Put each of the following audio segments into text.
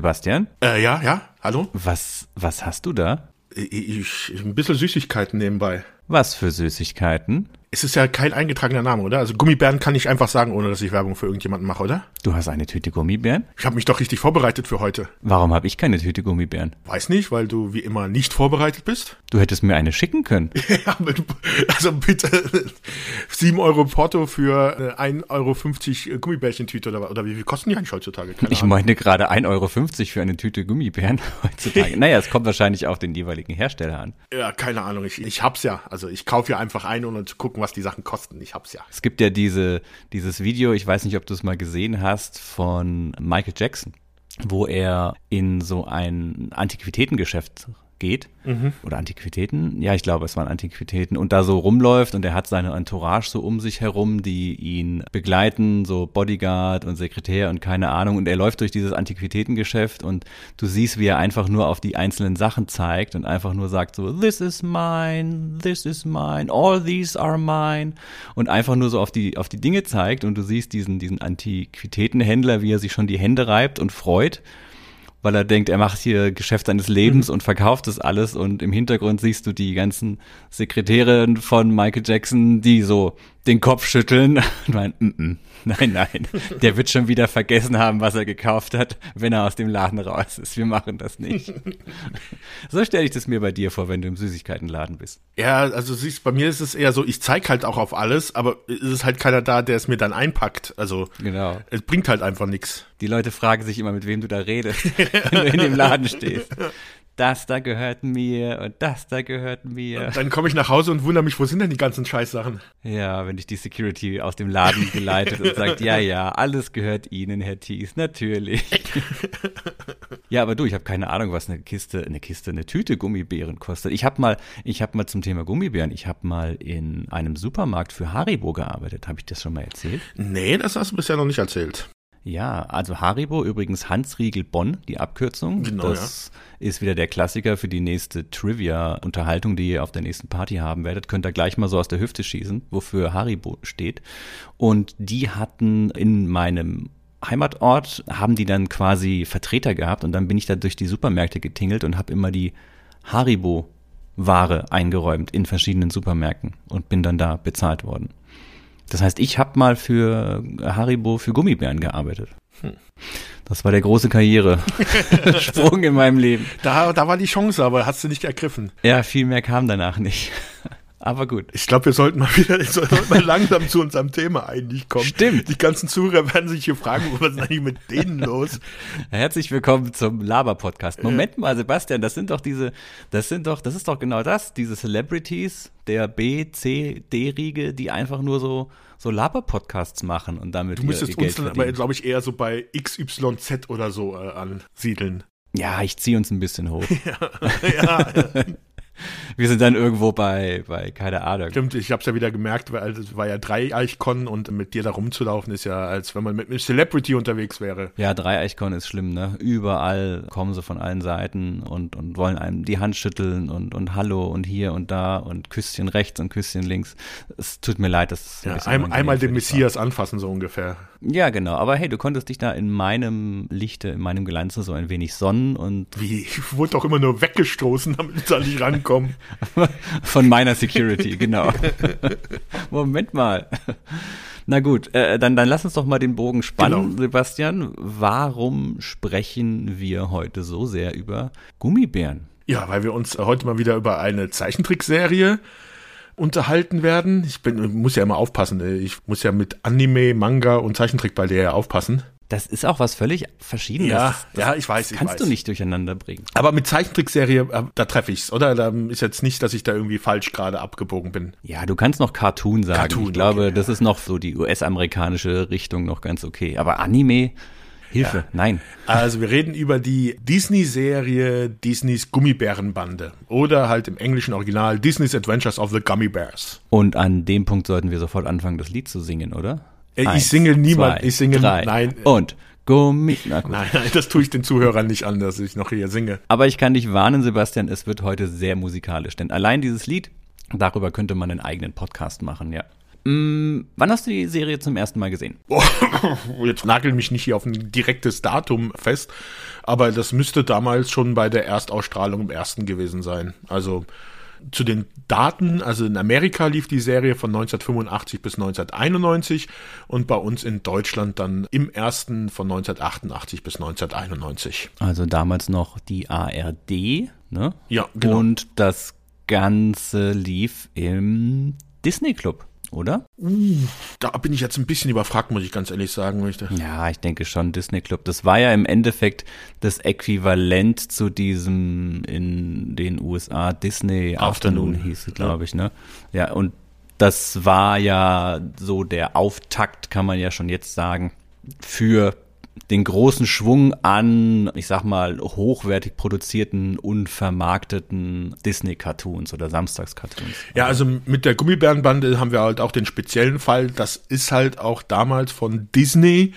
Sebastian? Äh, ja, ja, hallo? Was, was hast du da? Ich, ich, ein bisschen Süßigkeiten nebenbei. Was für Süßigkeiten? Es ist ja kein eingetragener Name, oder? Also Gummibären kann ich einfach sagen, ohne dass ich Werbung für irgendjemanden mache, oder? Du hast eine Tüte Gummibären? Ich habe mich doch richtig vorbereitet für heute. Warum habe ich keine Tüte Gummibären? Weiß nicht, weil du wie immer nicht vorbereitet bist. Du hättest mir eine schicken können. ja, also bitte 7 Euro Porto für 1,50 Euro Gummibärchentüte oder, oder wie viel kosten die eigentlich heutzutage? Keine ich meine gerade 1,50 Euro für eine Tüte Gummibären heutzutage. naja, es kommt wahrscheinlich auf den jeweiligen Hersteller an. Ja, keine Ahnung. Ich, ich hab's ja. Also ich kaufe ja einfach ein, um zu gucken, was die Sachen kosten. Ich hab's ja. Es gibt ja diese, dieses Video, ich weiß nicht, ob du es mal gesehen hast, von Michael Jackson, wo er in so ein Antiquitätengeschäft geht. Mhm. Oder Antiquitäten. Ja, ich glaube, es waren Antiquitäten. Und da so rumläuft und er hat seine Entourage so um sich herum, die ihn begleiten, so Bodyguard und Sekretär und keine Ahnung. Und er läuft durch dieses Antiquitätengeschäft und du siehst, wie er einfach nur auf die einzelnen Sachen zeigt und einfach nur sagt so, this is mine, this is mine, all these are mine. Und einfach nur so auf die, auf die Dinge zeigt und du siehst diesen, diesen Antiquitätenhändler, wie er sich schon die Hände reibt und freut weil er denkt, er macht hier Geschäft seines Lebens mhm. und verkauft das alles und im Hintergrund siehst du die ganzen Sekretäre von Michael Jackson, die so den Kopf schütteln und meinen, mm -mm, nein, nein, der wird schon wieder vergessen haben, was er gekauft hat, wenn er aus dem Laden raus ist. Wir machen das nicht. so stelle ich das mir bei dir vor, wenn du im Süßigkeitenladen bist. Ja, also siehst, bei mir ist es eher so, ich zeig halt auch auf alles, aber es ist halt keiner da, der es mir dann einpackt. Also genau. es bringt halt einfach nichts. Die Leute fragen sich immer, mit wem du da redest, wenn du in dem Laden stehst das da gehört mir und das da gehört mir. Und dann komme ich nach Hause und wundere mich, wo sind denn die ganzen Scheißsachen? Ja, wenn dich die Security aus dem Laden geleitet und sagt, ja, ja, alles gehört Ihnen, Herr Thies, natürlich. ja, aber du, ich habe keine Ahnung, was eine Kiste, eine Kiste, eine Tüte Gummibären kostet. Ich habe mal, ich habe mal zum Thema Gummibären, ich habe mal in einem Supermarkt für Haribo gearbeitet. Habe ich das schon mal erzählt? Nee, das hast du bisher noch nicht erzählt. Ja, also Haribo, übrigens Hansriegel Bonn, die Abkürzung. Genau, das ja. ist wieder der Klassiker für die nächste Trivia-Unterhaltung, die ihr auf der nächsten Party haben werdet. Könnt ihr gleich mal so aus der Hüfte schießen, wofür Haribo steht. Und die hatten in meinem Heimatort, haben die dann quasi Vertreter gehabt und dann bin ich da durch die Supermärkte getingelt und habe immer die Haribo Ware eingeräumt in verschiedenen Supermärkten und bin dann da bezahlt worden. Das heißt, ich habe mal für Haribo für Gummibären gearbeitet. Hm. Das war der große Karriere-Sprung in meinem Leben. Da, da war die Chance, aber hast du nicht ergriffen. Ja, viel mehr kam danach nicht. Aber gut. Ich glaube, wir sollten mal wieder sollten mal langsam zu unserem Thema eigentlich kommen. Stimmt. Die ganzen Zuhörer werden sich hier fragen, was ist eigentlich mit denen los? Herzlich willkommen zum Laber-Podcast. Moment mal, Sebastian, das sind doch diese, das sind doch, das ist doch genau das, diese Celebrities der B, C, D-Riege, die einfach nur so, so Laber-Podcasts machen und damit Du müsstest uns dann aber, glaube ich, eher so bei XYZ oder so äh, ansiedeln. Ja, ich ziehe uns ein bisschen hoch. ja. ja. Wir sind dann irgendwo bei, bei keine Ahnung. Stimmt, ich habe es ja wieder gemerkt, weil es war ja Dreieichkon und mit dir da rumzulaufen ist ja, als wenn man mit einem Celebrity unterwegs wäre. Ja, Dreieichkon ist schlimm, ne? Überall kommen sie von allen Seiten und, und wollen einem die Hand schütteln und, und Hallo und hier und da und Küsschen rechts und Küsschen links. Es tut mir leid, das ja, ein, einmal den Messias war. anfassen, so ungefähr. Ja, genau. Aber hey, du konntest dich da in meinem Lichte, in meinem Glanze so ein wenig sonnen und. Wie? Ich wurde doch immer nur weggestoßen, damit ich da nicht rankomme. Von meiner Security, genau. Moment mal. Na gut, äh, dann, dann lass uns doch mal den Bogen spannen, genau. Sebastian. Warum sprechen wir heute so sehr über Gummibären? Ja, weil wir uns heute mal wieder über eine Zeichentrickserie unterhalten werden. Ich bin, muss ja immer aufpassen. Ich muss ja mit Anime, Manga und Zeichentrick bei dir ja aufpassen. Das ist auch was völlig Verschiedenes. Ja, das, ja, ich weiß. Das kannst ich weiß. du nicht durcheinander bringen. Aber mit Zeichentrickserie, äh, da treffe ich's, oder? Da ist jetzt nicht, dass ich da irgendwie falsch gerade abgebogen bin. Ja, du kannst noch Cartoon sagen. Cartoon, ich glaube, okay, das ja. ist noch so die US-amerikanische Richtung noch ganz okay. Aber Anime, Hilfe, ja. nein. Also wir reden über die Disney-Serie Disneys Gummibärenbande oder halt im englischen Original Disney's Adventures of the Gummy Bears. Und an dem Punkt sollten wir sofort anfangen, das Lied zu singen, oder? Äh, Eins, ich singe niemand, ich singe drei, nein. Und Gummi. Nein, nein, das tue ich den Zuhörern nicht an, dass ich noch hier singe. Aber ich kann dich warnen, Sebastian, es wird heute sehr musikalisch, denn allein dieses Lied, darüber könnte man einen eigenen Podcast machen, ja. Mm, wann hast du die Serie zum ersten Mal gesehen? Oh, jetzt nagel mich nicht hier auf ein direktes Datum fest, aber das müsste damals schon bei der Erstausstrahlung im ersten gewesen sein. Also zu den Daten, also in Amerika lief die Serie von 1985 bis 1991 und bei uns in Deutschland dann im ersten von 1988 bis 1991. Also damals noch die ARD, ne? Ja, genau. Und das Ganze lief im Disney Club oder? Uh, da bin ich jetzt ein bisschen überfragt, muss ich ganz ehrlich sagen möchte. Ja, ich denke schon, Disney Club. Das war ja im Endeffekt das Äquivalent zu diesem in den USA Disney Afternoon, Afternoon hieß es, glaube ich, ne? Ja, und das war ja so der Auftakt, kann man ja schon jetzt sagen, für den großen Schwung an, ich sag mal, hochwertig produzierten, unvermarkteten Disney-Cartoons oder Samstags-Cartoons. Ja, also mit der Gummibärenbande haben wir halt auch den speziellen Fall. Das ist halt auch damals von Disney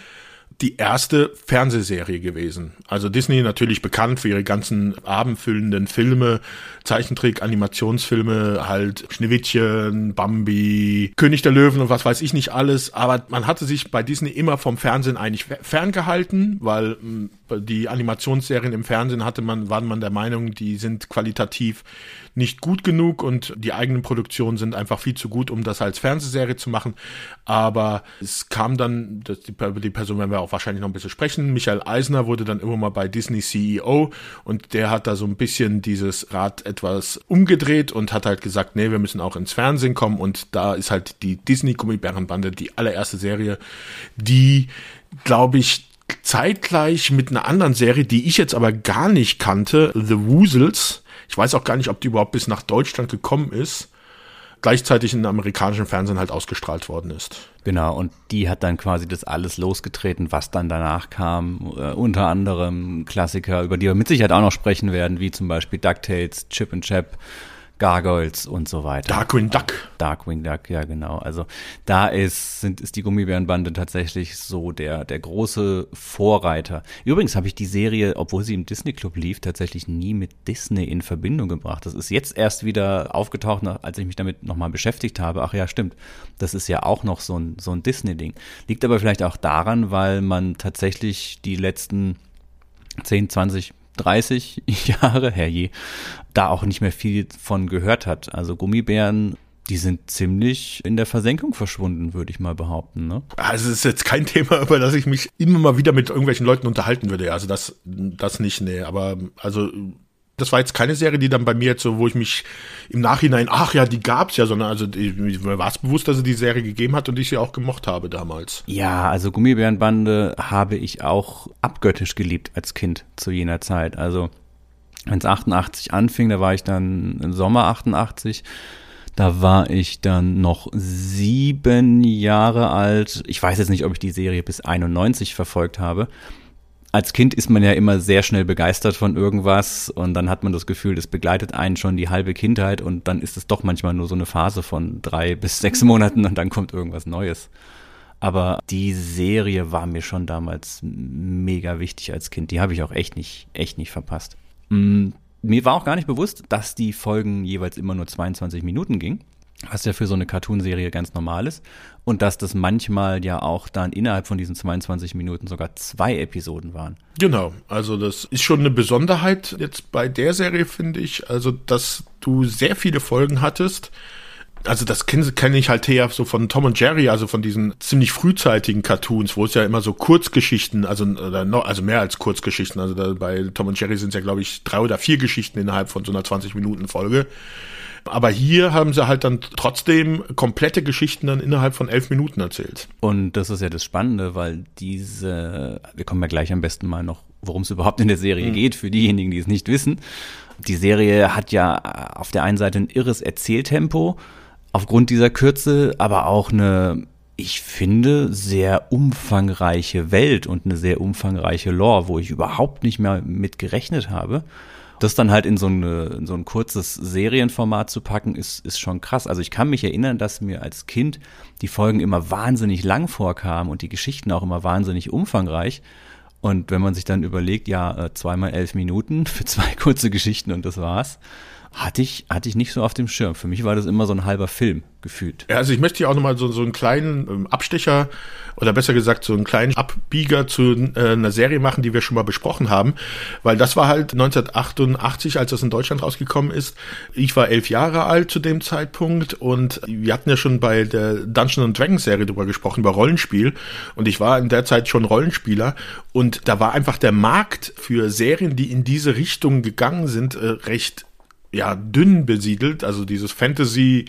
die erste Fernsehserie gewesen. Also Disney natürlich bekannt für ihre ganzen abendfüllenden Filme, Zeichentrick, Animationsfilme, halt Schneewittchen, Bambi, König der Löwen und was weiß ich nicht alles. Aber man hatte sich bei Disney immer vom Fernsehen eigentlich ferngehalten, weil hm, die Animationsserien im Fernsehen hatte man, war man der Meinung, die sind qualitativ nicht gut genug und die eigenen Produktionen sind einfach viel zu gut, um das als Fernsehserie zu machen. Aber es kam dann, das, die, die Person werden wir auch wahrscheinlich noch ein bisschen sprechen. Michael Eisner wurde dann immer mal bei Disney CEO und der hat da so ein bisschen dieses Rad etwas umgedreht und hat halt gesagt, nee, wir müssen auch ins Fernsehen kommen und da ist halt die Disney Gummibärenbande die allererste Serie, die glaube ich zeitgleich mit einer anderen Serie, die ich jetzt aber gar nicht kannte, The Woozles. Ich weiß auch gar nicht, ob die überhaupt bis nach Deutschland gekommen ist. Gleichzeitig in amerikanischen Fernsehen halt ausgestrahlt worden ist. Genau, und die hat dann quasi das alles losgetreten, was dann danach kam. Äh, unter anderem Klassiker, über die wir mit Sicherheit auch noch sprechen werden, wie zum Beispiel DuckTales, Chip and Chap, Gargoyles und so weiter. Darkwing Duck. Darkwing Duck, ja genau. Also da ist, sind, ist die Gummibärenbande tatsächlich so der, der große Vorreiter. Übrigens habe ich die Serie, obwohl sie im Disney Club lief, tatsächlich nie mit Disney in Verbindung gebracht. Das ist jetzt erst wieder aufgetaucht, als ich mich damit nochmal beschäftigt habe. Ach ja, stimmt. Das ist ja auch noch so ein, so ein Disney-Ding. Liegt aber vielleicht auch daran, weil man tatsächlich die letzten 10, 20, 30 Jahre, herrje, da auch nicht mehr viel von gehört hat. Also Gummibären die sind ziemlich in der Versenkung verschwunden, würde ich mal behaupten. Ne? Also es ist jetzt kein Thema, über das ich mich immer mal wieder mit irgendwelchen Leuten unterhalten würde. Also das, das nicht, nee. Aber also das war jetzt keine Serie, die dann bei mir jetzt so, wo ich mich im Nachhinein, ach ja, die gab's ja, sondern also mir war es bewusst, dass es die Serie gegeben hat und ich sie auch gemocht habe damals. Ja, also Gummibärenbande habe ich auch abgöttisch geliebt als Kind zu jener Zeit. Also wenn es 88 anfing, da war ich dann im Sommer 88. Da war ich dann noch sieben Jahre alt. Ich weiß jetzt nicht, ob ich die Serie bis 91 verfolgt habe als Kind ist man ja immer sehr schnell begeistert von irgendwas und dann hat man das Gefühl, das begleitet einen schon die halbe Kindheit und dann ist es doch manchmal nur so eine Phase von drei bis sechs Monaten und dann kommt irgendwas Neues. Aber die Serie war mir schon damals mega wichtig als Kind. Die habe ich auch echt nicht, echt nicht verpasst. Mm, mir war auch gar nicht bewusst, dass die Folgen jeweils immer nur 22 Minuten gingen was ja für so eine Cartoonserie ganz normal ist. Und dass das manchmal ja auch dann innerhalb von diesen 22 Minuten sogar zwei Episoden waren. Genau, also das ist schon eine Besonderheit jetzt bei der Serie, finde ich. Also, dass du sehr viele Folgen hattest. Also das kenne kenn ich halt eher so von Tom und Jerry, also von diesen ziemlich frühzeitigen Cartoons, wo es ja immer so Kurzgeschichten, also noch, also mehr als Kurzgeschichten. Also bei Tom und Jerry sind es ja, glaube ich, drei oder vier Geschichten innerhalb von so einer 20-Minuten-Folge. Aber hier haben sie halt dann trotzdem komplette Geschichten dann innerhalb von elf Minuten erzählt. Und das ist ja das Spannende, weil diese, wir kommen ja gleich am besten mal noch, worum es überhaupt in der Serie mhm. geht, für diejenigen, die es nicht wissen. Die Serie hat ja auf der einen Seite ein irres Erzähltempo, aufgrund dieser Kürze, aber auch eine ich finde, sehr umfangreiche Welt und eine sehr umfangreiche Lore, wo ich überhaupt nicht mehr mit gerechnet habe das dann halt in so, eine, in so ein kurzes Serienformat zu packen, ist, ist schon krass. Also ich kann mich erinnern, dass mir als Kind die Folgen immer wahnsinnig lang vorkamen und die Geschichten auch immer wahnsinnig umfangreich. Und wenn man sich dann überlegt, ja, äh, zweimal elf Minuten für zwei kurze Geschichten und das war's. Hatte ich, hatte ich nicht so auf dem Schirm. Für mich war das immer so ein halber Film gefühlt. Ja, also ich möchte hier auch nochmal so, so einen kleinen ähm, Abstecher oder besser gesagt so einen kleinen Abbieger zu äh, einer Serie machen, die wir schon mal besprochen haben, weil das war halt 1988, als das in Deutschland rausgekommen ist. Ich war elf Jahre alt zu dem Zeitpunkt und wir hatten ja schon bei der Dungeons Dragons Serie drüber gesprochen, über Rollenspiel und ich war in der Zeit schon Rollenspieler und da war einfach der Markt für Serien, die in diese Richtung gegangen sind, äh, recht ja dünn besiedelt, also dieses Fantasy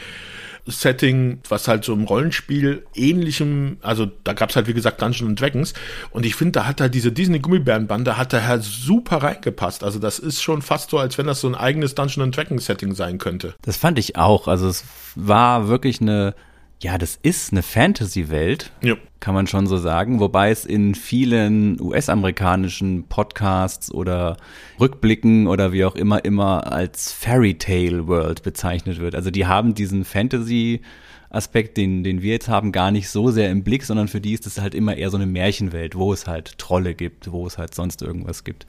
Setting, was halt so im Rollenspiel ähnlichem, also da gab's halt wie gesagt Dungeons Dragons und ich finde, da hat halt diese Disney Gummibärenbande hat da halt super reingepasst. Also das ist schon fast so, als wenn das so ein eigenes Dungeons Dragons Setting sein könnte. Das fand ich auch. Also es war wirklich eine ja, das ist eine Fantasy-Welt, ja. kann man schon so sagen, wobei es in vielen US-amerikanischen Podcasts oder Rückblicken oder wie auch immer immer als Fairy Tale World bezeichnet wird. Also die haben diesen Fantasy Aspekt, den, den wir jetzt haben, gar nicht so sehr im Blick, sondern für die ist es halt immer eher so eine Märchenwelt, wo es halt Trolle gibt, wo es halt sonst irgendwas gibt.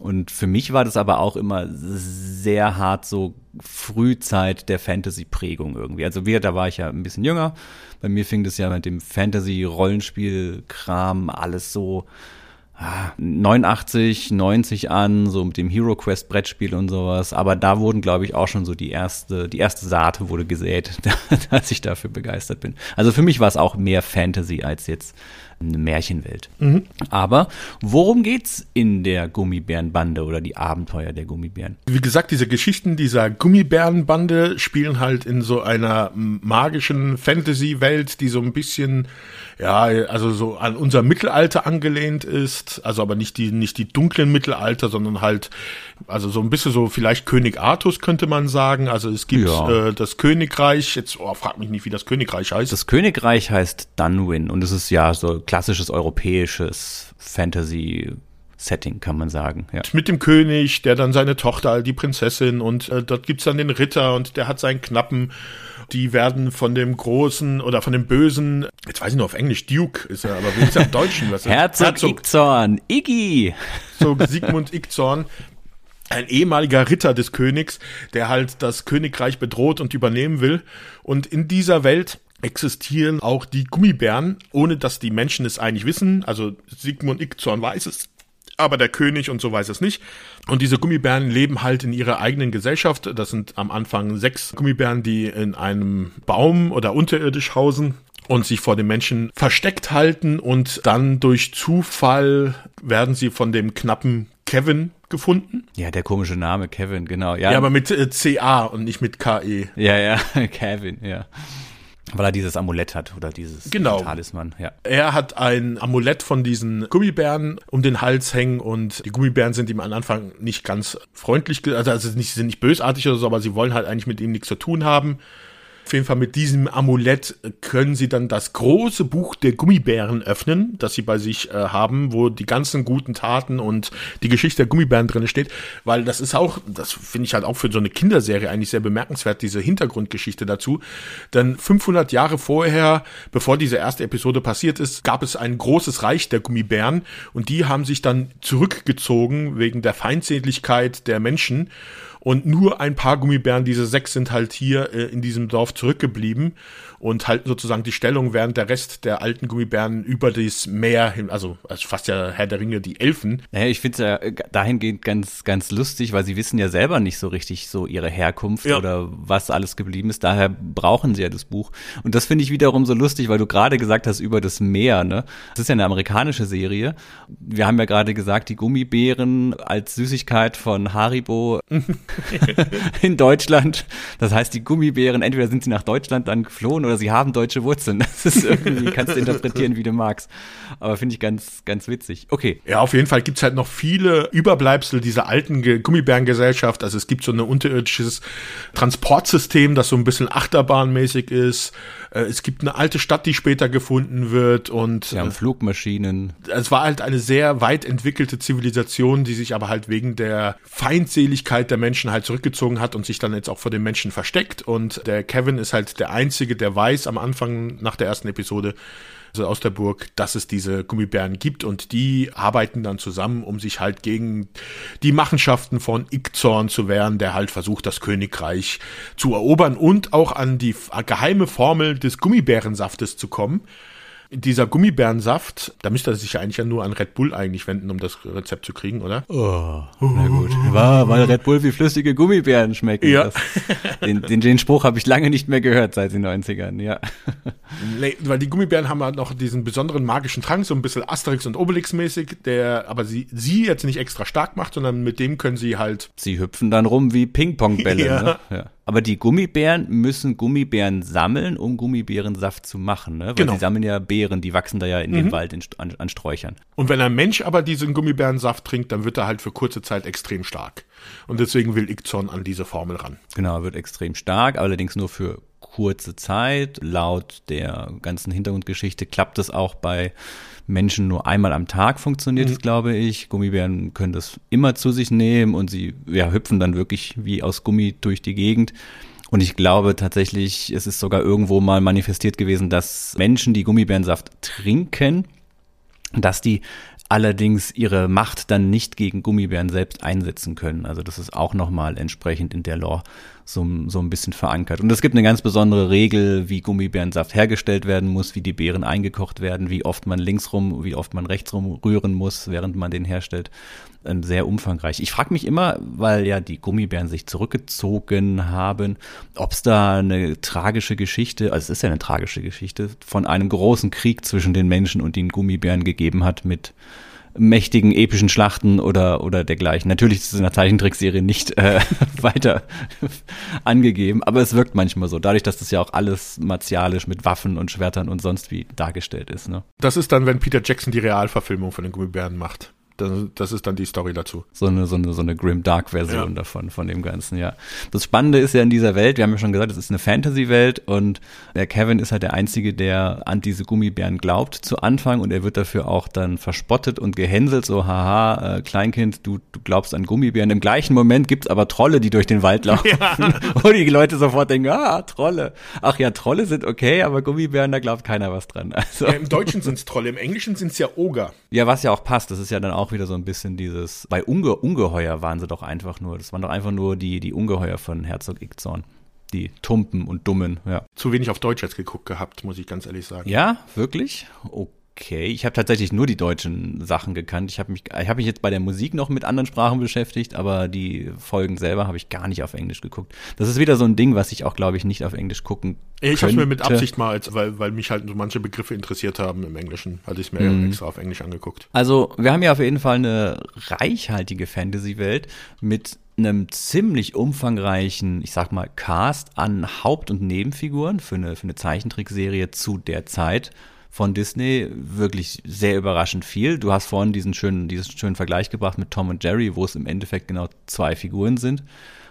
Und für mich war das aber auch immer sehr hart so Frühzeit der Fantasy-Prägung irgendwie. Also wir, da war ich ja ein bisschen jünger. Bei mir fing das ja mit dem Fantasy-Rollenspiel-Kram alles so 89, 90 an, so mit dem Hero Quest Brettspiel und sowas. Aber da wurden, glaube ich, auch schon so die erste, die erste Saate wurde gesät, dass ich dafür begeistert bin. Also für mich war es auch mehr Fantasy als jetzt eine Märchenwelt. Mhm. Aber worum geht's in der Gummibärenbande oder die Abenteuer der Gummibären? Wie gesagt, diese Geschichten dieser Gummibärenbande spielen halt in so einer magischen Fantasy-Welt, die so ein bisschen, ja, also so an unser Mittelalter angelehnt ist. Also aber nicht die, nicht die dunklen Mittelalter, sondern halt, also so ein bisschen so vielleicht König Artus könnte man sagen. Also es gibt ja. äh, das Königreich, jetzt oh, frag mich nicht, wie das Königreich heißt. Das Königreich heißt Dunwin und es ist ja so klassisches europäisches Fantasy Setting, kann man sagen. Ja. Mit dem König, der dann seine Tochter, die Prinzessin und äh, dort gibt's dann den Ritter und der hat seinen Knappen. Die werden von dem großen oder von dem bösen, jetzt weiß ich nur auf Englisch, Duke ist er, aber wie ist er im Deutschen? Was Herzog, Herzog Ickzorn, Iggy. So Sigmund Ickzorn, ein ehemaliger Ritter des Königs, der halt das Königreich bedroht und übernehmen will. Und in dieser Welt existieren auch die Gummibären, ohne dass die Menschen es eigentlich wissen. Also Sigmund Ickzorn weiß es, aber der König und so weiß es nicht. Und diese Gummibären leben halt in ihrer eigenen Gesellschaft. Das sind am Anfang sechs Gummibären, die in einem Baum oder unterirdisch hausen und sich vor den Menschen versteckt halten und dann durch Zufall werden sie von dem knappen Kevin gefunden. Ja, der komische Name Kevin, genau. Ja, ja aber mit äh, CA und nicht mit KE. Ja, ja, Kevin, ja. Weil er dieses Amulett hat oder dieses genau. Talisman, ja. Er hat ein Amulett von diesen Gummibären um den Hals hängen und die Gummibären sind ihm am Anfang nicht ganz freundlich, also, also nicht, sind nicht bösartig oder so, aber sie wollen halt eigentlich mit ihm nichts zu tun haben. Auf jeden Fall mit diesem Amulett können sie dann das große Buch der Gummibären öffnen, das sie bei sich äh, haben, wo die ganzen guten Taten und die Geschichte der Gummibären drin steht, weil das ist auch, das finde ich halt auch für so eine Kinderserie eigentlich sehr bemerkenswert, diese Hintergrundgeschichte dazu. Denn 500 Jahre vorher, bevor diese erste Episode passiert ist, gab es ein großes Reich der Gummibären und die haben sich dann zurückgezogen wegen der Feindseligkeit der Menschen und nur ein paar Gummibären, diese sechs sind halt hier äh, in diesem Dorf zurückgeblieben und halten sozusagen die Stellung, während der Rest der alten Gummibären über das Meer hin, also, also fast ja Herr der Ringe, die Elfen. Naja, ich finde es ja äh, dahingehend ganz, ganz lustig, weil sie wissen ja selber nicht so richtig so ihre Herkunft ja. oder was alles geblieben ist. Daher brauchen sie ja das Buch. Und das finde ich wiederum so lustig, weil du gerade gesagt hast über das Meer, ne? Das ist ja eine amerikanische Serie. Wir haben ja gerade gesagt, die Gummibären als Süßigkeit von Haribo in Deutschland. Das heißt, die Gummibären, entweder sind sie nach Deutschland dann geflohen oder sie haben deutsche Wurzeln. Das ist irgendwie, kannst du interpretieren, wie du magst. Aber finde ich ganz, ganz witzig. Okay. Ja, auf jeden Fall gibt's halt noch viele Überbleibsel dieser alten Gummibärengesellschaft. Also es gibt so ein unterirdisches Transportsystem, das so ein bisschen achterbahnmäßig ist. Äh, es gibt eine alte Stadt, die später gefunden wird und ja, Flugmaschinen. Es war halt eine sehr weit entwickelte Zivilisation, die sich aber halt wegen der Feindseligkeit der Menschen halt zurückgezogen hat und sich dann jetzt auch vor den Menschen versteckt. Und der Kevin ist halt der Einzige, der weiß am Anfang nach der ersten Episode, also aus der Burg, dass es diese Gummibären gibt und die arbeiten dann zusammen, um sich halt gegen die Machenschaften von Ickzorn zu wehren, der halt versucht, das Königreich zu erobern und auch an die geheime Formel des Gummibärensaftes zu kommen dieser Gummibärensaft, da müsste er sich ja eigentlich ja nur an Red Bull eigentlich wenden, um das Rezept zu kriegen, oder? Oh, na gut. War, weil Red Bull wie flüssige Gummibären schmecken. Ja. Das, den, den, den Spruch habe ich lange nicht mehr gehört seit den 90ern, ja. Nee, weil die Gummibären haben halt noch diesen besonderen magischen Trank, so ein bisschen Asterix und Obelix mäßig, der aber sie, sie jetzt nicht extra stark macht, sondern mit dem können sie halt. Sie hüpfen dann rum wie Ping-Pong-Bälle. Ja. Ne? ja. Aber die Gummibären müssen Gummibären sammeln, um Gummibärensaft zu machen, ne? Weil genau. die sammeln ja Beeren, die wachsen da ja in mhm. den Wald in, an, an Sträuchern. Und wenn ein Mensch aber diesen Gummibärensaft trinkt, dann wird er halt für kurze Zeit extrem stark. Und deswegen will Ickzorn an diese Formel ran. Genau, er wird extrem stark, allerdings nur für kurze Zeit. Laut der ganzen Hintergrundgeschichte klappt es auch bei Menschen nur einmal am Tag funktioniert mhm. es, glaube ich. Gummibären können das immer zu sich nehmen und sie ja, hüpfen dann wirklich wie aus Gummi durch die Gegend. Und ich glaube tatsächlich, es ist sogar irgendwo mal manifestiert gewesen, dass Menschen, die Gummibärensaft trinken, dass die allerdings ihre Macht dann nicht gegen Gummibären selbst einsetzen können. Also das ist auch nochmal entsprechend in der Lore so, so ein bisschen verankert. Und es gibt eine ganz besondere Regel, wie Gummibärensaft hergestellt werden muss, wie die Beeren eingekocht werden, wie oft man links rum, wie oft man rechts rum rühren muss, während man den herstellt. Ähm, sehr umfangreich. Ich frage mich immer, weil ja die Gummibären sich zurückgezogen haben, ob es da eine tragische Geschichte, also es ist ja eine tragische Geschichte, von einem großen Krieg zwischen den Menschen und den Gummibären gegeben hat mit mächtigen epischen Schlachten oder oder dergleichen. Natürlich ist es in der Zeichentrickserie nicht äh, weiter angegeben, aber es wirkt manchmal so, dadurch, dass das ja auch alles martialisch mit Waffen und Schwertern und sonst wie dargestellt ist. Ne? Das ist dann, wenn Peter Jackson die Realverfilmung von den Gummibären macht. Das, ist dann die Story dazu. So eine, so eine, so eine Grim Dark Version ja. davon, von dem Ganzen, ja. Das Spannende ist ja in dieser Welt, wir haben ja schon gesagt, es ist eine Fantasy-Welt und der Kevin ist halt der Einzige, der an diese Gummibären glaubt zu Anfang und er wird dafür auch dann verspottet und gehänselt, so haha, äh, Kleinkind, du, du glaubst an Gummibären. Im gleichen Moment gibt's aber Trolle, die durch den Wald laufen. Ja. und die Leute sofort denken, ah, Trolle. Ach ja, Trolle sind okay, aber Gummibären, da glaubt keiner was dran. Also. Ja, Im Deutschen sind's Trolle, im Englischen sind's ja Oger. Ja, was ja auch passt, das ist ja dann auch auch wieder so ein bisschen dieses, bei Unge Ungeheuer waren sie doch einfach nur, das waren doch einfach nur die, die Ungeheuer von Herzog Ickzorn. Die Tumpen und Dummen, ja. Zu wenig auf Deutsch jetzt geguckt gehabt, muss ich ganz ehrlich sagen. Ja, wirklich? Okay. Ich habe tatsächlich nur die deutschen Sachen gekannt. Ich habe mich, ich habe mich jetzt bei der Musik noch mit anderen Sprachen beschäftigt, aber die Folgen selber habe ich gar nicht auf Englisch geguckt. Das ist wieder so ein Ding, was ich auch, glaube ich, nicht auf Englisch gucken Ich habe mir mit Absicht mal, als, weil, weil mich halt so manche Begriffe interessiert haben im Englischen, hatte ich mir mhm. extra auf Englisch angeguckt. Also wir haben ja auf jeden Fall eine reichhaltige Fantasy-Welt mit einem ziemlich umfangreichen, ich sag mal, Cast an Haupt- und Nebenfiguren für eine, für eine Zeichentrickserie zu der Zeit von Disney wirklich sehr überraschend viel. Du hast vorhin diesen schönen, diesen schönen Vergleich gebracht mit Tom und Jerry, wo es im Endeffekt genau zwei Figuren sind.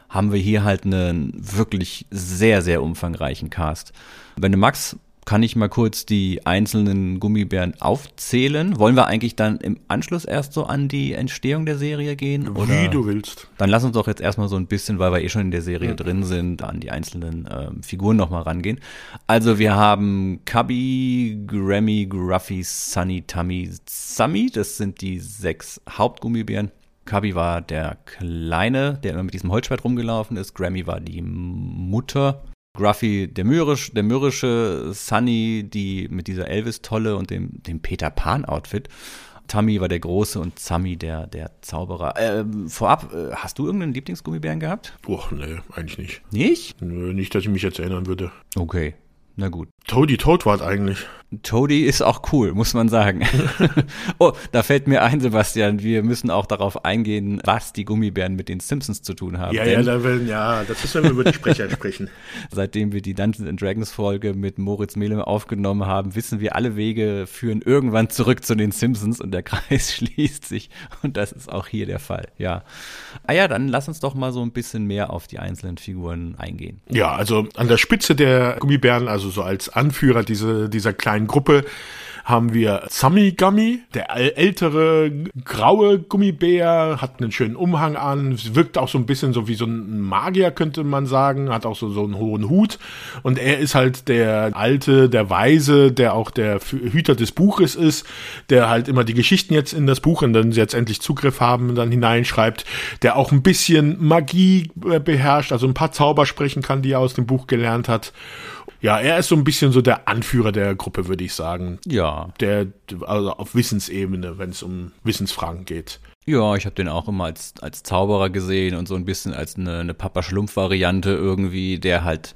Haben wir hier halt einen wirklich sehr, sehr umfangreichen Cast. Wenn du Max kann ich mal kurz die einzelnen Gummibären aufzählen? Wollen wir eigentlich dann im Anschluss erst so an die Entstehung der Serie gehen? Oder? Wie du willst. Dann lass uns doch jetzt erstmal so ein bisschen, weil wir eh schon in der Serie ja. drin sind, an die einzelnen ähm, Figuren nochmal rangehen. Also wir haben Cubby, Grammy, Gruffy, Sunny, Tummy, Sammy. Das sind die sechs Hauptgummibären. Cubby war der Kleine, der immer mit diesem Holzschwert rumgelaufen ist. Grammy war die Mutter. Gruffy, der, mürrisch, der mürrische Sunny, die mit dieser Elvis-Tolle und dem, dem Peter Pan-Outfit. Tammy war der Große und Sammy der, der Zauberer. Äh, vorab, äh, hast du irgendeinen Lieblingsgummibären gehabt? Boah, nee, eigentlich nicht. Nicht? Nö, nicht, dass ich mich jetzt erinnern würde. Okay, na gut. Toady Toadwart eigentlich. Toady ist auch cool, muss man sagen. oh, da fällt mir ein, Sebastian, wir müssen auch darauf eingehen, was die Gummibären mit den Simpsons zu tun haben. Ja, ja, da ja, das ist, wenn wir über die Sprecher sprechen. Seitdem wir die Dungeons and Dragons Folge mit Moritz Mehlem aufgenommen haben, wissen wir, alle Wege führen irgendwann zurück zu den Simpsons und der Kreis schließt sich. Und das ist auch hier der Fall, ja. Ah ja, dann lass uns doch mal so ein bisschen mehr auf die einzelnen Figuren eingehen. Ja, also an der Spitze der Gummibären, also so als Anführer diese, dieser kleinen Gruppe haben wir Sammy Gummy, der ältere graue Gummibär, hat einen schönen Umhang an, wirkt auch so ein bisschen so wie so ein Magier, könnte man sagen, hat auch so, so einen hohen Hut. Und er ist halt der alte, der Weise, der auch der Hüter des Buches ist, der halt immer die Geschichten jetzt in das Buch, und dann sie jetzt endlich Zugriff haben, dann hineinschreibt, der auch ein bisschen Magie äh, beherrscht, also ein paar Zauber sprechen kann, die er aus dem Buch gelernt hat ja, er ist so ein bisschen so der Anführer der Gruppe, würde ich sagen. Ja. Der, also auf Wissensebene, wenn es um Wissensfragen geht. Ja, ich habe den auch immer als, als Zauberer gesehen und so ein bisschen als eine, eine Papa-Schlumpf-Variante irgendwie, der halt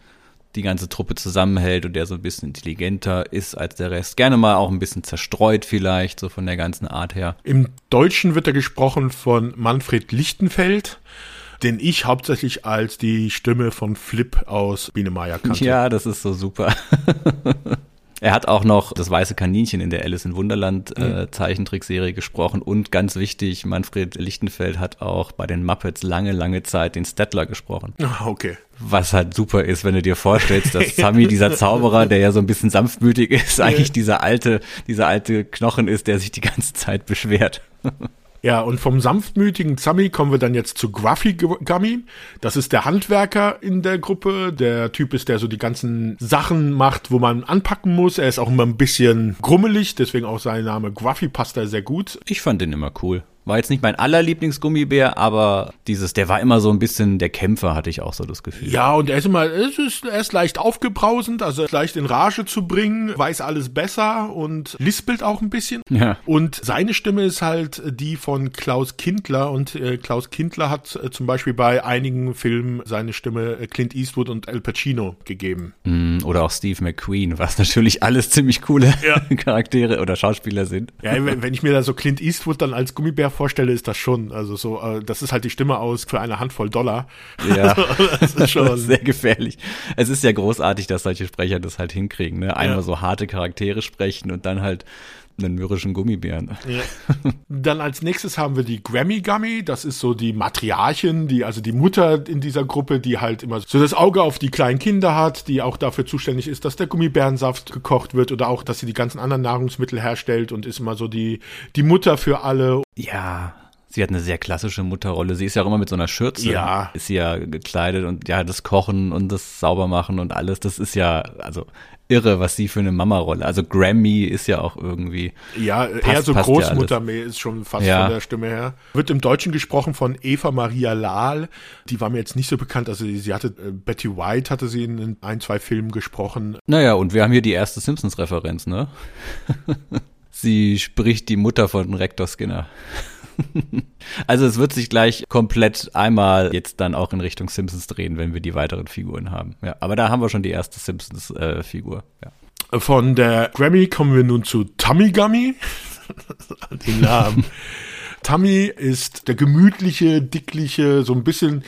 die ganze Truppe zusammenhält und der so ein bisschen intelligenter ist als der Rest. Gerne mal auch ein bisschen zerstreut vielleicht, so von der ganzen Art her. Im Deutschen wird er gesprochen von Manfred Lichtenfeld den ich hauptsächlich als die Stimme von Flip aus Biene Meier kannte. Ja, das ist so super. Er hat auch noch das weiße Kaninchen in der Alice in Wunderland äh, mhm. Zeichentrickserie gesprochen und ganz wichtig, Manfred Lichtenfeld hat auch bei den Muppets lange, lange Zeit den Stettler gesprochen. Ah, okay. Was halt super ist, wenn du dir vorstellst, dass Sammy, dieser Zauberer, der ja so ein bisschen sanftmütig ist, eigentlich dieser alte, dieser alte Knochen ist, der sich die ganze Zeit beschwert. Ja, und vom sanftmütigen Zami kommen wir dann jetzt zu Gruffy Gummy. Das ist der Handwerker in der Gruppe. Der Typ ist, der so die ganzen Sachen macht, wo man anpacken muss. Er ist auch immer ein bisschen grummelig, deswegen auch sein Name Gruffy passt da sehr gut. Ich fand den immer cool. War jetzt nicht mein allerlieblingsgummibär, aber dieses, der war immer so ein bisschen der Kämpfer, hatte ich auch so das Gefühl. Ja, und er ist immer, er ist, er ist leicht aufgebrausend, also leicht in Rage zu bringen, weiß alles besser und lispelt auch ein bisschen. Ja. Und seine Stimme ist halt die von Klaus Kindler und äh, Klaus Kindler hat äh, zum Beispiel bei einigen Filmen seine Stimme äh, Clint Eastwood und Al Pacino gegeben. Mm, oder auch Steve McQueen, was natürlich alles ziemlich coole ja. Charaktere oder Schauspieler sind. Ja, wenn, wenn ich mir da so Clint Eastwood dann als Gummibär vorstelle, ist das schon. Also so, äh, das ist halt die Stimme aus für eine Handvoll Dollar. Ja, das ist schon sehr gefährlich. Es ist ja großartig, dass solche Sprecher das halt hinkriegen. Ne? Einmal ja. so harte Charaktere sprechen und dann halt einen mürrischen Gummibären. Ja. Dann als nächstes haben wir die Grammy Gummy. Das ist so die Matriarchin, die, also die Mutter in dieser Gruppe, die halt immer so das Auge auf die kleinen Kinder hat, die auch dafür zuständig ist, dass der Gummibärensaft gekocht wird oder auch, dass sie die ganzen anderen Nahrungsmittel herstellt und ist immer so die, die Mutter für alle. Ja, Sie hat eine sehr klassische Mutterrolle. Sie ist ja auch immer mit so einer Schürze. Ja. Ist sie ja gekleidet und ja, das Kochen und das Saubermachen und alles, das ist ja, also irre, was sie für eine Mama-Rolle. Also Grammy ist ja auch irgendwie. Ja, passt, eher so Großmutter ja ist schon fast ja. von der Stimme her. Wird im Deutschen gesprochen von Eva Maria Lahl. Die war mir jetzt nicht so bekannt. Also sie hatte, äh, Betty White hatte sie in ein, zwei Filmen gesprochen. Naja, und wir haben hier die erste Simpsons-Referenz, ne? sie spricht die Mutter von Rektor Skinner. also es wird sich gleich komplett einmal jetzt dann auch in Richtung Simpsons drehen, wenn wir die weiteren Figuren haben. Ja, aber da haben wir schon die erste Simpsons-Figur. Äh, ja. Von der Grammy kommen wir nun zu Tummy Gummy. Den Namen. Tummy ist der gemütliche, dickliche, so ein bisschen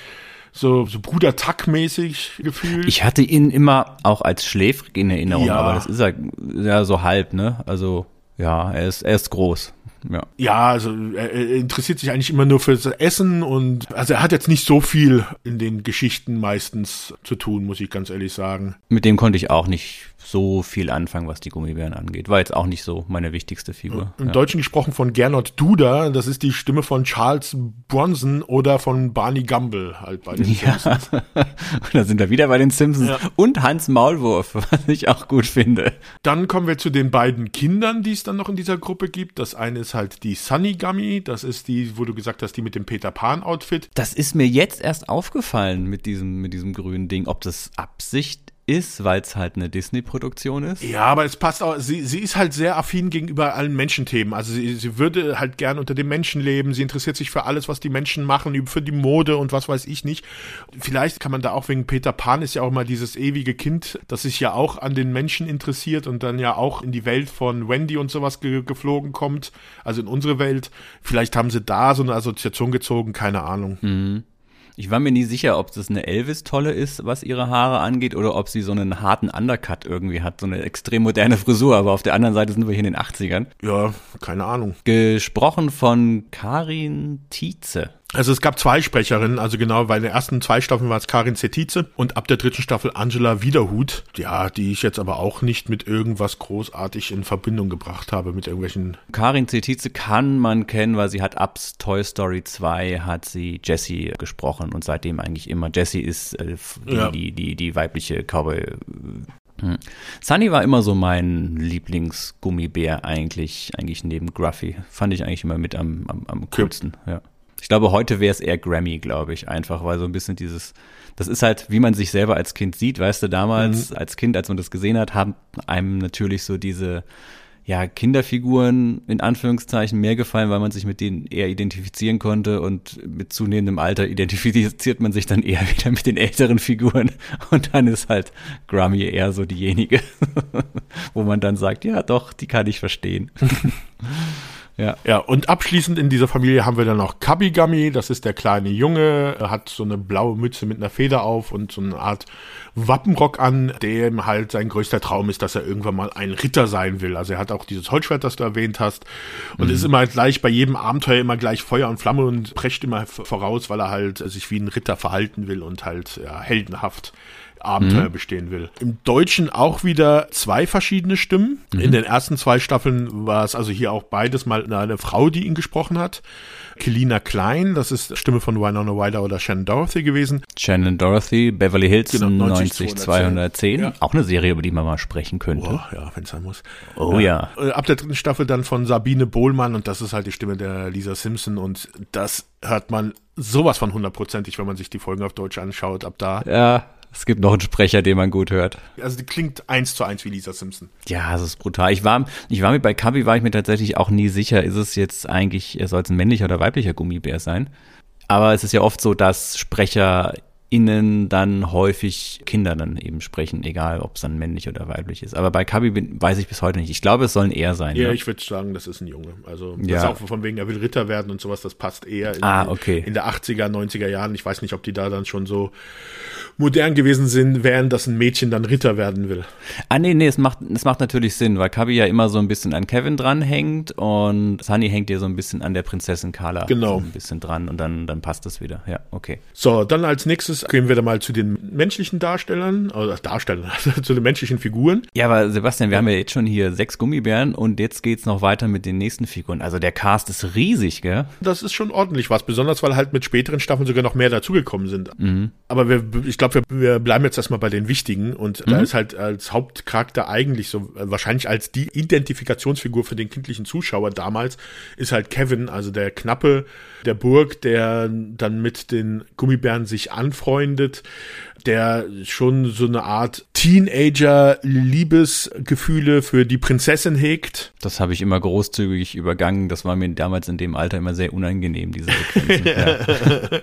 so, so Bruder Tuck-mäßig gefühlt. Ich hatte ihn immer auch als schläfrig in Erinnerung, ja. aber das ist er ja so halb, ne? Also ja, er ist, er ist groß. Ja, ja also er, er interessiert sich eigentlich immer nur für das Essen und also er hat jetzt nicht so viel in den Geschichten meistens zu tun, muss ich ganz ehrlich sagen. Mit dem konnte ich auch nicht so viel anfangen, was die Gummibären angeht. War jetzt auch nicht so meine wichtigste Figur. Im ja. Deutschen gesprochen von Gernot Duda, das ist die Stimme von Charles Bronson oder von Barney Gumble halt bei den ja. Simpsons. da sind wir wieder bei den Simpsons ja. und Hans Maulwurf, was ich auch gut finde. Dann kommen wir zu den beiden Kindern, die es dann noch in dieser Gruppe gibt. Das eine ist halt die Sunny Gummy, das ist die, wo du gesagt hast, die mit dem Peter Pan Outfit. Das ist mir jetzt erst aufgefallen mit diesem mit diesem grünen Ding, ob das Absicht ist, weil es halt eine Disney-Produktion ist. Ja, aber es passt auch, sie, sie ist halt sehr affin gegenüber allen Menschenthemen. Also sie, sie würde halt gern unter dem Menschen leben, sie interessiert sich für alles, was die Menschen machen, für die Mode und was weiß ich nicht. Vielleicht kann man da auch wegen Peter Pan ist ja auch mal dieses ewige Kind, das sich ja auch an den Menschen interessiert und dann ja auch in die Welt von Wendy und sowas ge geflogen kommt, also in unsere Welt. Vielleicht haben sie da so eine Assoziation gezogen, keine Ahnung. Mhm. Ich war mir nie sicher, ob das eine Elvis-Tolle ist, was ihre Haare angeht, oder ob sie so einen harten Undercut irgendwie hat, so eine extrem moderne Frisur, aber auf der anderen Seite sind wir hier in den 80ern. Ja, keine Ahnung. Gesprochen von Karin Tietze. Also es gab zwei Sprecherinnen, also genau, bei den ersten zwei Staffeln war es Karin Zetize und ab der dritten Staffel Angela Wiederhut, ja, die ich jetzt aber auch nicht mit irgendwas großartig in Verbindung gebracht habe, mit irgendwelchen... Karin Zetize kann man kennen, weil sie hat ab Toy Story 2 hat sie Jessie gesprochen und seitdem eigentlich immer. Jessie ist äh, die, ja. die, die, die weibliche Cowboy hm. Sunny war immer so mein Lieblingsgummibär eigentlich, eigentlich neben Gruffy. Fand ich eigentlich immer mit am, am, am coolsten, ja. Ich glaube, heute wäre es eher Grammy, glaube ich, einfach, weil so ein bisschen dieses, das ist halt, wie man sich selber als Kind sieht, weißt du, damals mhm. als Kind, als man das gesehen hat, haben einem natürlich so diese, ja, Kinderfiguren in Anführungszeichen mehr gefallen, weil man sich mit denen eher identifizieren konnte und mit zunehmendem Alter identifiziert man sich dann eher wieder mit den älteren Figuren und dann ist halt Grammy eher so diejenige, wo man dann sagt, ja doch, die kann ich verstehen. Ja. ja, und abschließend in dieser Familie haben wir dann noch Kabigami, das ist der kleine Junge, er hat so eine blaue Mütze mit einer Feder auf und so eine Art Wappenrock an, dem halt sein größter Traum ist, dass er irgendwann mal ein Ritter sein will. Also er hat auch dieses Holzschwert, das du erwähnt hast und mhm. ist immer gleich bei jedem Abenteuer immer gleich Feuer und Flamme und prescht immer voraus, weil er halt sich wie ein Ritter verhalten will und halt ja, heldenhaft Abenteuer mhm. bestehen will. Im Deutschen auch wieder zwei verschiedene Stimmen. Mhm. In den ersten zwei Staffeln war es also hier auch beides mal eine Frau, die ihn gesprochen hat. Kelina Klein, das ist Stimme von Winona Ryder oder Shannon Dorothy gewesen. Shannon Dorothy, Beverly Hills genau, 90 210. Ja. Auch eine Serie, über die man mal sprechen könnte. Oh, ja, wenn es sein muss. Oh ja. ja. Äh, ab der dritten Staffel dann von Sabine Bohlmann und das ist halt die Stimme der Lisa Simpson und das hört man sowas von hundertprozentig, wenn man sich die Folgen auf Deutsch anschaut. Ab da. Ja, es gibt noch einen Sprecher, den man gut hört. Also die klingt eins zu eins wie Lisa Simpson. Ja, das ist brutal. Ich war, ich war mir bei Cubby, war ich mir tatsächlich auch nie sicher, ist es jetzt eigentlich, soll es ein männlicher oder weiblicher Gummibär sein? Aber es ist ja oft so, dass Sprecher innen dann häufig Kinder dann eben sprechen, egal ob es dann männlich oder weiblich ist. Aber bei Kabi bin, weiß ich bis heute nicht. Ich glaube, es sollen eher sein. Ja, ne? ich würde sagen, das ist ein Junge. Also das ja. ist auch von wegen, er will Ritter werden und sowas, das passt eher in, ah, okay. in der 80er, 90er Jahren. Ich weiß nicht, ob die da dann schon so modern gewesen sind, während das ein Mädchen dann Ritter werden will. Ah, nee, nee, es macht, es macht natürlich Sinn, weil Kabi ja immer so ein bisschen an Kevin dranhängt und Sunny hängt ja so ein bisschen an der Prinzessin Carla genau. so ein bisschen dran und dann, dann passt das wieder. Ja, okay. So, dann als nächstes gehen wir da mal zu den menschlichen Darstellern, oder Darstellern, also zu den menschlichen Figuren. Ja, aber Sebastian, wir haben ja jetzt schon hier sechs Gummibären und jetzt geht's noch weiter mit den nächsten Figuren. Also der Cast ist riesig, gell? Das ist schon ordentlich was, besonders weil halt mit späteren Staffeln sogar noch mehr dazugekommen sind. Mhm. Aber wir, ich glaube, wir, wir bleiben jetzt erstmal bei den wichtigen und mhm. da ist halt als Hauptcharakter eigentlich so, wahrscheinlich als die Identifikationsfigur für den kindlichen Zuschauer damals, ist halt Kevin, also der Knappe der Burg, der dann mit den Gummibären sich anfreundet, der schon so eine Art Teenager-Liebesgefühle für die Prinzessin hegt. Das habe ich immer großzügig übergangen. Das war mir damals in dem Alter immer sehr unangenehm, diese Sequenzen. ja.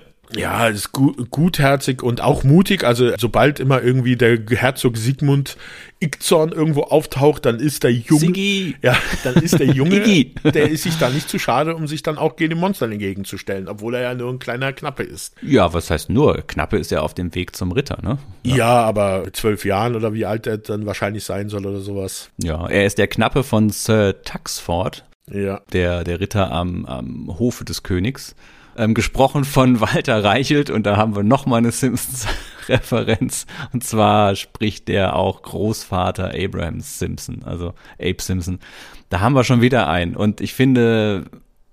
Ja, ist gut, gutherzig und auch mutig. Also sobald immer irgendwie der Herzog Sigmund Ickzorn irgendwo auftaucht, dann ist der Junge, Siggi. ja, dann ist der Junge, der ist sich da nicht zu schade, um sich dann auch gegen die Monster entgegenzustellen, obwohl er ja nur ein kleiner Knappe ist. Ja, was heißt nur? Knappe ist ja auf dem Weg zum Ritter, ne? Ja, ja aber zwölf Jahren oder wie alt er dann wahrscheinlich sein soll oder sowas. Ja, er ist der Knappe von Sir Tuxford. Ja. Der, der Ritter am, am Hofe des Königs ähm, gesprochen von Walter Reichelt und da haben wir nochmal eine Simpsons-Referenz. Und zwar spricht der auch Großvater Abraham Simpson, also Abe Simpson. Da haben wir schon wieder einen. Und ich finde,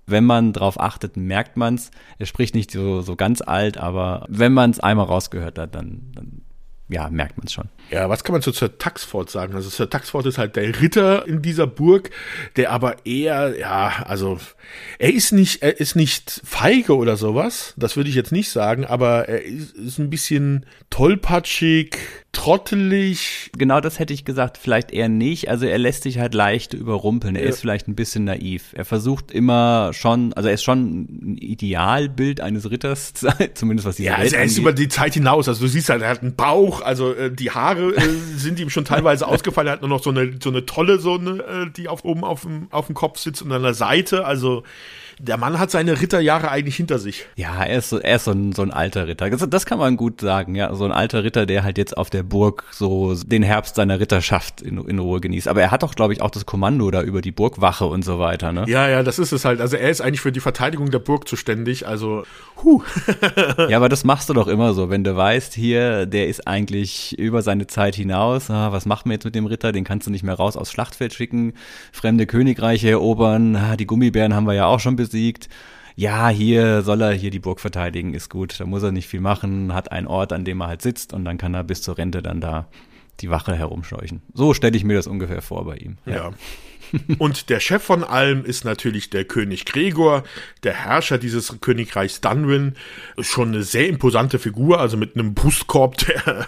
wenn man drauf achtet, merkt man's. Er spricht nicht so, so ganz alt, aber wenn man es einmal rausgehört hat, dann, dann ja, merkt man es schon. Ja, was kann man zu Sir Taxford sagen? Also Sir Taxford ist halt der Ritter in dieser Burg, der aber eher, ja, also er ist nicht, er ist nicht feige oder sowas, das würde ich jetzt nicht sagen, aber er ist, ist ein bisschen tollpatschig, trottelig. Genau das hätte ich gesagt, vielleicht eher nicht. Also er lässt sich halt leicht überrumpeln. Er ja. ist vielleicht ein bisschen naiv. Er versucht immer schon, also er ist schon ein Idealbild eines Ritters, zumindest was die Ja, also er ist über die Zeit hinaus. Also du siehst halt, er hat einen Bauch, also äh, die Haare äh, sind ihm schon teilweise ausgefallen. Er hat nur noch so eine, so eine tolle, so eine, äh, die auf, oben auf dem, auf dem Kopf sitzt und an der Seite. Also der Mann hat seine Ritterjahre eigentlich hinter sich. Ja, er ist so, er ist so ein, so ein alter Ritter. Das, das kann man gut sagen, ja. So ein alter Ritter, der halt jetzt auf der Burg so den Herbst seiner Ritterschaft in, in Ruhe genießt. Aber er hat doch, glaube ich, auch das Kommando da über die Burgwache und so weiter, ne? Ja, ja, das ist es halt. Also er ist eigentlich für die Verteidigung der Burg zuständig. Also, huh. ja, aber das machst du doch immer so, wenn du weißt, hier, der ist eigentlich über seine Zeit hinaus. Ah, was machen wir jetzt mit dem Ritter? Den kannst du nicht mehr raus aufs Schlachtfeld schicken, fremde Königreiche erobern. Ah, die Gummibären haben wir ja auch schon besiegt ja, hier soll er hier die Burg verteidigen, ist gut. Da muss er nicht viel machen, hat einen Ort, an dem er halt sitzt und dann kann er bis zur Rente dann da die Wache herumscheuchen. So stelle ich mir das ungefähr vor bei ihm. Ja. ja. Und der Chef von allem ist natürlich der König Gregor, der Herrscher dieses Königreichs Dunwin. Schon eine sehr imposante Figur, also mit einem Brustkorb, der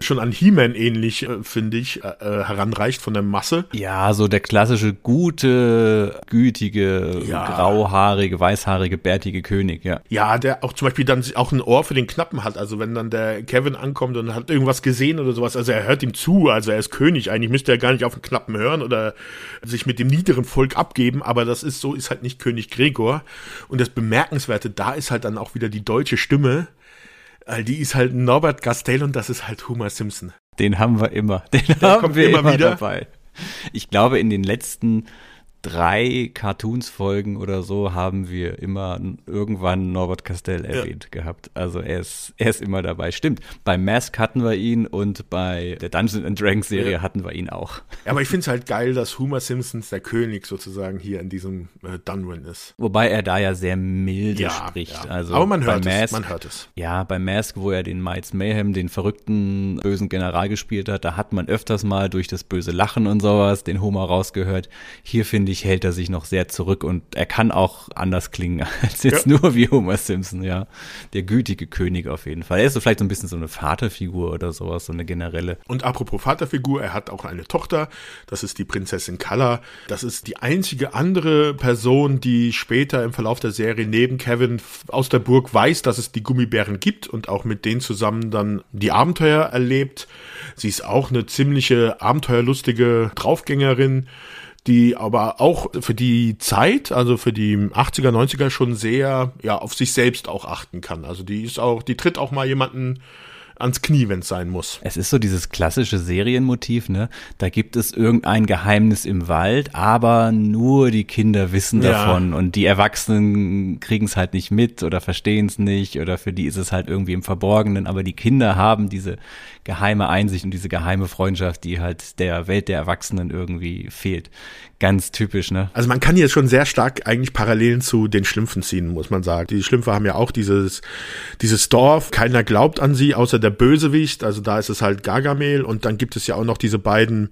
schon an He-Man ähnlich, äh, finde ich, äh, äh, heranreicht von der Masse. Ja, so der klassische gute, gütige, ja. grauhaarige, weißhaarige, bärtige König, ja. Ja, der auch zum Beispiel dann auch ein Ohr für den Knappen hat. Also wenn dann der Kevin ankommt und hat irgendwas gesehen oder sowas, also er hört ihm zu, also er ist König. Eigentlich müsste er gar nicht auf den Knappen hören oder sich mit dem niederen Volk abgeben, aber das ist so, ist halt nicht König Gregor. Und das Bemerkenswerte da ist halt dann auch wieder die deutsche Stimme die ist halt Norbert Gastel und das ist halt Homer Simpson. Den haben wir immer. Den, Den haben wir immer, immer wieder dabei. Ich glaube, in den letzten drei Cartoons-Folgen oder so haben wir immer irgendwann Norbert Castell erwähnt ja. gehabt. Also er ist, er ist immer dabei. Stimmt, bei Mask hatten wir ihn und bei der Dungeons and Dragons Serie ja. hatten wir ihn auch. Ja, aber ich finde es halt geil, dass Homer Simpsons der König sozusagen hier in diesem äh, Dunwin ist. Wobei er da ja sehr milde ja, spricht. Also aber man hört, Mask, es, man hört es. Ja, bei Mask, wo er den Miles Mayhem, den verrückten, bösen General gespielt hat, da hat man öfters mal durch das böse Lachen und sowas den Homer rausgehört. Hier finde finde ich, hält er sich noch sehr zurück und er kann auch anders klingen als jetzt ja. nur wie Homer Simpson, ja. Der gütige König auf jeden Fall. Er ist so vielleicht so ein bisschen so eine Vaterfigur oder sowas, so eine generelle. Und apropos Vaterfigur, er hat auch eine Tochter, das ist die Prinzessin Kalla. Das ist die einzige andere Person, die später im Verlauf der Serie neben Kevin aus der Burg weiß, dass es die Gummibären gibt und auch mit denen zusammen dann die Abenteuer erlebt. Sie ist auch eine ziemliche abenteuerlustige Draufgängerin die aber auch für die Zeit, also für die 80er, 90er schon sehr ja auf sich selbst auch achten kann. Also die ist auch, die tritt auch mal jemanden ans Knie, wenn es sein muss. Es ist so dieses klassische Serienmotiv, ne? Da gibt es irgendein Geheimnis im Wald, aber nur die Kinder wissen ja. davon und die Erwachsenen kriegen es halt nicht mit oder verstehen es nicht oder für die ist es halt irgendwie im Verborgenen, aber die Kinder haben diese geheime Einsicht und diese geheime Freundschaft, die halt der Welt der Erwachsenen irgendwie fehlt. Ganz typisch, ne? Also man kann jetzt schon sehr stark eigentlich Parallelen zu den Schlümpfen ziehen, muss man sagen. Die Schlümpfe haben ja auch dieses, dieses Dorf, keiner glaubt an sie, außer der Bösewicht, also da ist es halt Gargamel und dann gibt es ja auch noch diese beiden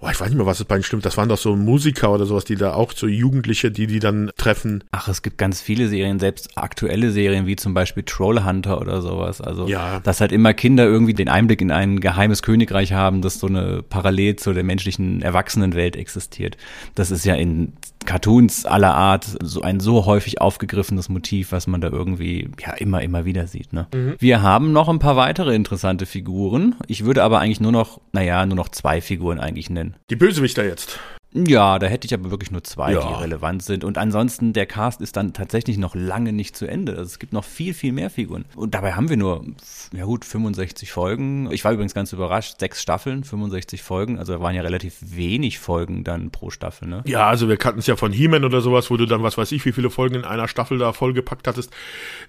oh, ich weiß nicht mehr, was es bei ihnen stimmt. Das waren doch so Musiker oder sowas, die da auch so Jugendliche, die die dann treffen. Ach, es gibt ganz viele Serien, selbst aktuelle Serien wie zum Beispiel Trollhunter oder sowas. Also, ja. dass halt immer Kinder irgendwie den Einblick in ein geheimes Königreich haben, das so eine parallel zu der menschlichen Erwachsenenwelt existiert. Das ist ja in Cartoons aller Art so ein so häufig aufgegriffenes Motiv, was man da irgendwie ja immer, immer wieder sieht. Ne? Mhm. Wir haben noch ein paar weitere interessante Figuren. Ich würde aber eigentlich nur noch, naja, nur noch zwei Figuren eigentlich nennen. Die Bösewichter jetzt. Ja, da hätte ich aber wirklich nur zwei, ja. die relevant sind. Und ansonsten, der Cast ist dann tatsächlich noch lange nicht zu Ende. Also es gibt noch viel, viel mehr Figuren. Und dabei haben wir nur, ja gut, 65 Folgen. Ich war übrigens ganz überrascht, sechs Staffeln, 65 Folgen. Also da waren ja relativ wenig Folgen dann pro Staffel, ne? Ja, also wir kannten es ja von He-Man oder sowas, wo du dann, was weiß ich, wie viele Folgen in einer Staffel da vollgepackt hattest.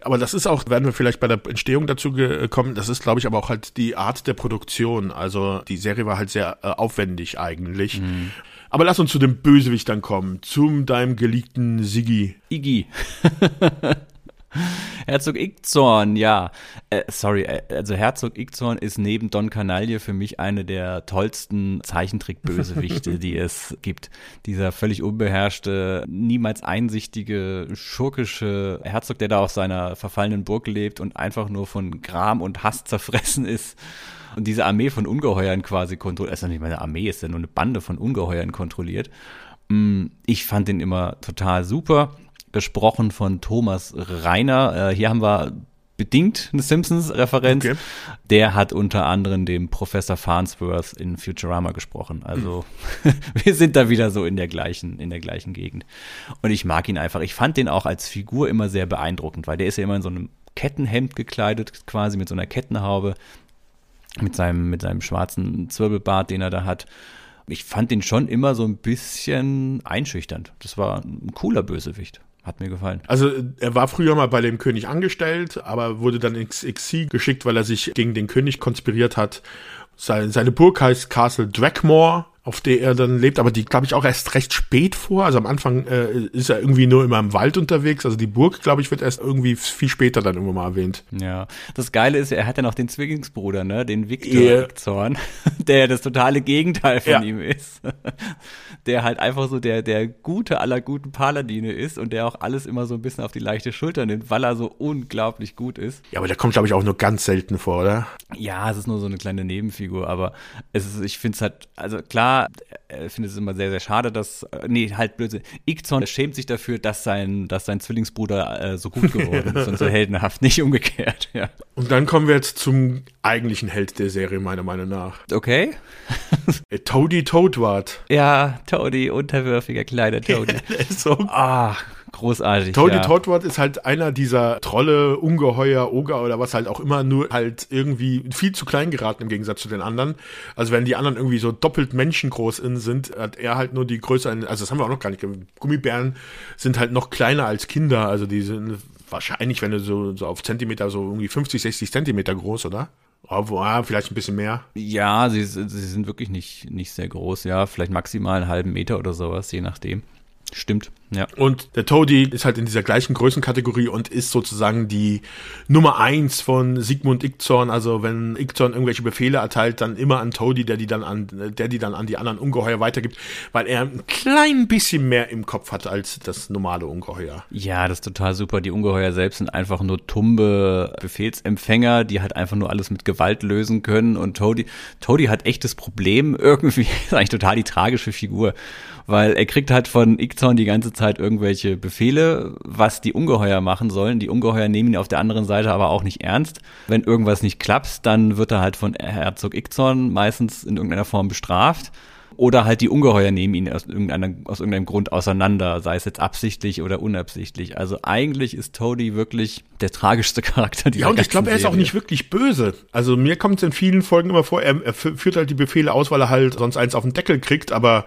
Aber das ist auch, werden wir vielleicht bei der Entstehung dazu kommen, das ist, glaube ich, aber auch halt die Art der Produktion. Also die Serie war halt sehr äh, aufwendig eigentlich. Mhm. Aber lass uns zu dem Bösewichtern kommen, zum deinem geliebten Siggi. Iggy. Herzog Ickzorn, ja. Äh, sorry, äh, also Herzog Ickzorn ist neben Don Canaille für mich eine der tollsten Zeichentrick-Bösewichte, die es gibt. Dieser völlig unbeherrschte, niemals einsichtige, schurkische Herzog, der da auf seiner verfallenen Burg lebt und einfach nur von Gram und Hass zerfressen ist und diese Armee von Ungeheuern quasi kontrolliert. Also nicht mal eine Armee, ist ja nur eine Bande von Ungeheuern kontrolliert. Mm, ich fand den immer total super. Gesprochen von Thomas Reiner. Äh, hier haben wir bedingt eine Simpsons-Referenz. Okay. Der hat unter anderem dem Professor Farnsworth in Futurama gesprochen. Also hm. wir sind da wieder so in der gleichen, in der gleichen Gegend. Und ich mag ihn einfach. Ich fand den auch als Figur immer sehr beeindruckend, weil der ist ja immer in so einem Kettenhemd gekleidet, quasi mit so einer Kettenhaube, mit seinem, mit seinem schwarzen Zwirbelbart, den er da hat. Ich fand den schon immer so ein bisschen einschüchternd. Das war ein cooler Bösewicht. Hat mir gefallen. Also er war früher mal bei dem König angestellt, aber wurde dann ins Exil geschickt, weil er sich gegen den König konspiriert hat. Seine, Burg heißt Castle Dragmore auf der er dann lebt, aber die glaube ich auch erst recht spät vor. Also am Anfang äh, ist er irgendwie nur immer im Wald unterwegs. Also die Burg, glaube ich, wird erst irgendwie viel später dann irgendwann mal erwähnt. Ja, das Geile ist, er hat ja noch den Zwillingsbruder, ne, den Victor yeah. Zorn, der das totale Gegenteil von ja. ihm ist. der halt einfach so der der gute aller guten Paladine ist und der auch alles immer so ein bisschen auf die leichte Schulter nimmt, weil er so unglaublich gut ist. Ja, aber der kommt glaube ich auch nur ganz selten vor, oder? Ja, es ist nur so eine kleine Nebenfigur, aber es ist, ich finde es halt, also klar er findet es immer sehr, sehr schade, dass, äh, nee, halt blöde. Ikzon schämt sich dafür, dass sein, dass sein Zwillingsbruder äh, so gut geworden ist und so heldenhaft, nicht umgekehrt, ja. Und dann kommen wir jetzt zum eigentlichen Held der Serie, meiner Meinung nach. Okay. Äh, Toady Toadwart. Ja, Toady, unterwürfiger kleiner Toady. der ist so. Ah, Großartig. Toady ja. Toadwort ist halt einer dieser Trolle, Ungeheuer, Oger oder was halt auch immer, nur halt irgendwie viel zu klein geraten im Gegensatz zu den anderen. Also wenn die anderen irgendwie so doppelt menschengroß sind, hat er halt nur die Größe, also das haben wir auch noch gar nicht. Gummibären sind halt noch kleiner als Kinder, also die sind wahrscheinlich, wenn du so, so auf Zentimeter, so irgendwie 50, 60 Zentimeter groß, oder? Oh, vielleicht ein bisschen mehr. Ja, sie, sie sind wirklich nicht, nicht sehr groß, ja. Vielleicht maximal einen halben Meter oder sowas, je nachdem. Stimmt, ja. Und der Toady ist halt in dieser gleichen Größenkategorie und ist sozusagen die Nummer eins von Sigmund Ickzorn. Also wenn Ickzorn irgendwelche Befehle erteilt, dann immer an Toady, der die dann an, der die dann an die anderen Ungeheuer weitergibt, weil er ein klein bisschen mehr im Kopf hat als das normale Ungeheuer. Ja, das ist total super. Die Ungeheuer selbst sind einfach nur tumbe Befehlsempfänger, die halt einfach nur alles mit Gewalt lösen können. Und Toady, Toady hat echtes Problem irgendwie. ist eigentlich total die tragische Figur weil er kriegt halt von Ikzorn die ganze Zeit irgendwelche Befehle, was die Ungeheuer machen sollen. Die Ungeheuer nehmen ihn auf der anderen Seite aber auch nicht ernst. Wenn irgendwas nicht klappt, dann wird er halt von Herzog Ikzorn meistens in irgendeiner Form bestraft. Oder halt die Ungeheuer nehmen ihn aus, irgendeiner, aus irgendeinem Grund auseinander, sei es jetzt absichtlich oder unabsichtlich. Also eigentlich ist Toady wirklich der tragischste Charakter dieser Ja, und ich glaube, er ist auch nicht wirklich böse. Also mir kommt es in vielen Folgen immer vor, er, er führt halt die Befehle aus, weil er halt sonst eins auf den Deckel kriegt, aber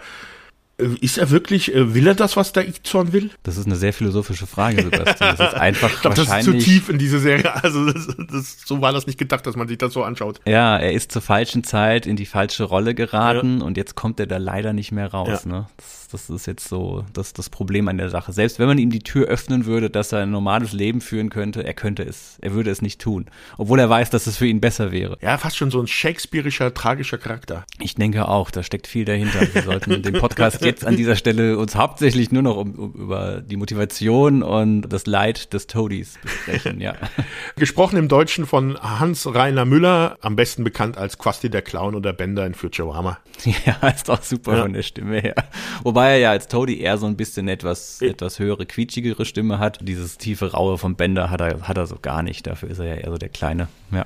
ist er wirklich, äh, will er das, was der Ichzorn will? Das ist eine sehr philosophische Frage, Sebastian. Das ist einfach ich glaub, wahrscheinlich. Das ist zu tief in diese Serie. Also das, das, so war das nicht gedacht, dass man sich das so anschaut. Ja, er ist zur falschen Zeit in die falsche Rolle geraten ja. und jetzt kommt er da leider nicht mehr raus. Ja. Ne? Das das ist jetzt so das, das Problem an der Sache. Selbst wenn man ihm die Tür öffnen würde, dass er ein normales Leben führen könnte, er könnte es, er würde es nicht tun. Obwohl er weiß, dass es für ihn besser wäre. Ja, fast schon so ein shakespearischer, tragischer Charakter. Ich denke auch, da steckt viel dahinter. Wir sollten den Podcast jetzt an dieser Stelle uns hauptsächlich nur noch um, um, über die Motivation und das Leid des Toadies besprechen, ja. Gesprochen im Deutschen von Hans-Rainer Müller, am besten bekannt als Quasti der Clown oder Bender in Futurama. Ja, ist auch super ja. von der Stimme her. Wobei Wobei er ja als Toady eher so ein bisschen etwas, etwas höhere, quietschigere Stimme hat. Dieses tiefe Raue vom Bender hat er, hat er so gar nicht. Dafür ist er ja eher so der Kleine. Ja.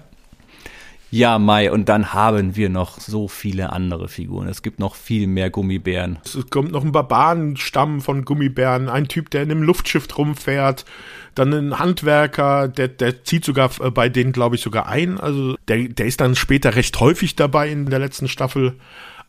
Ja, Mai, und dann haben wir noch so viele andere Figuren. Es gibt noch viel mehr Gummibären. Es kommt noch ein Barbarenstamm von Gummibären, ein Typ, der in einem Luftschiff rumfährt, dann ein Handwerker, der, der zieht sogar äh, bei denen, glaube ich, sogar ein. Also der, der ist dann später recht häufig dabei in der letzten Staffel.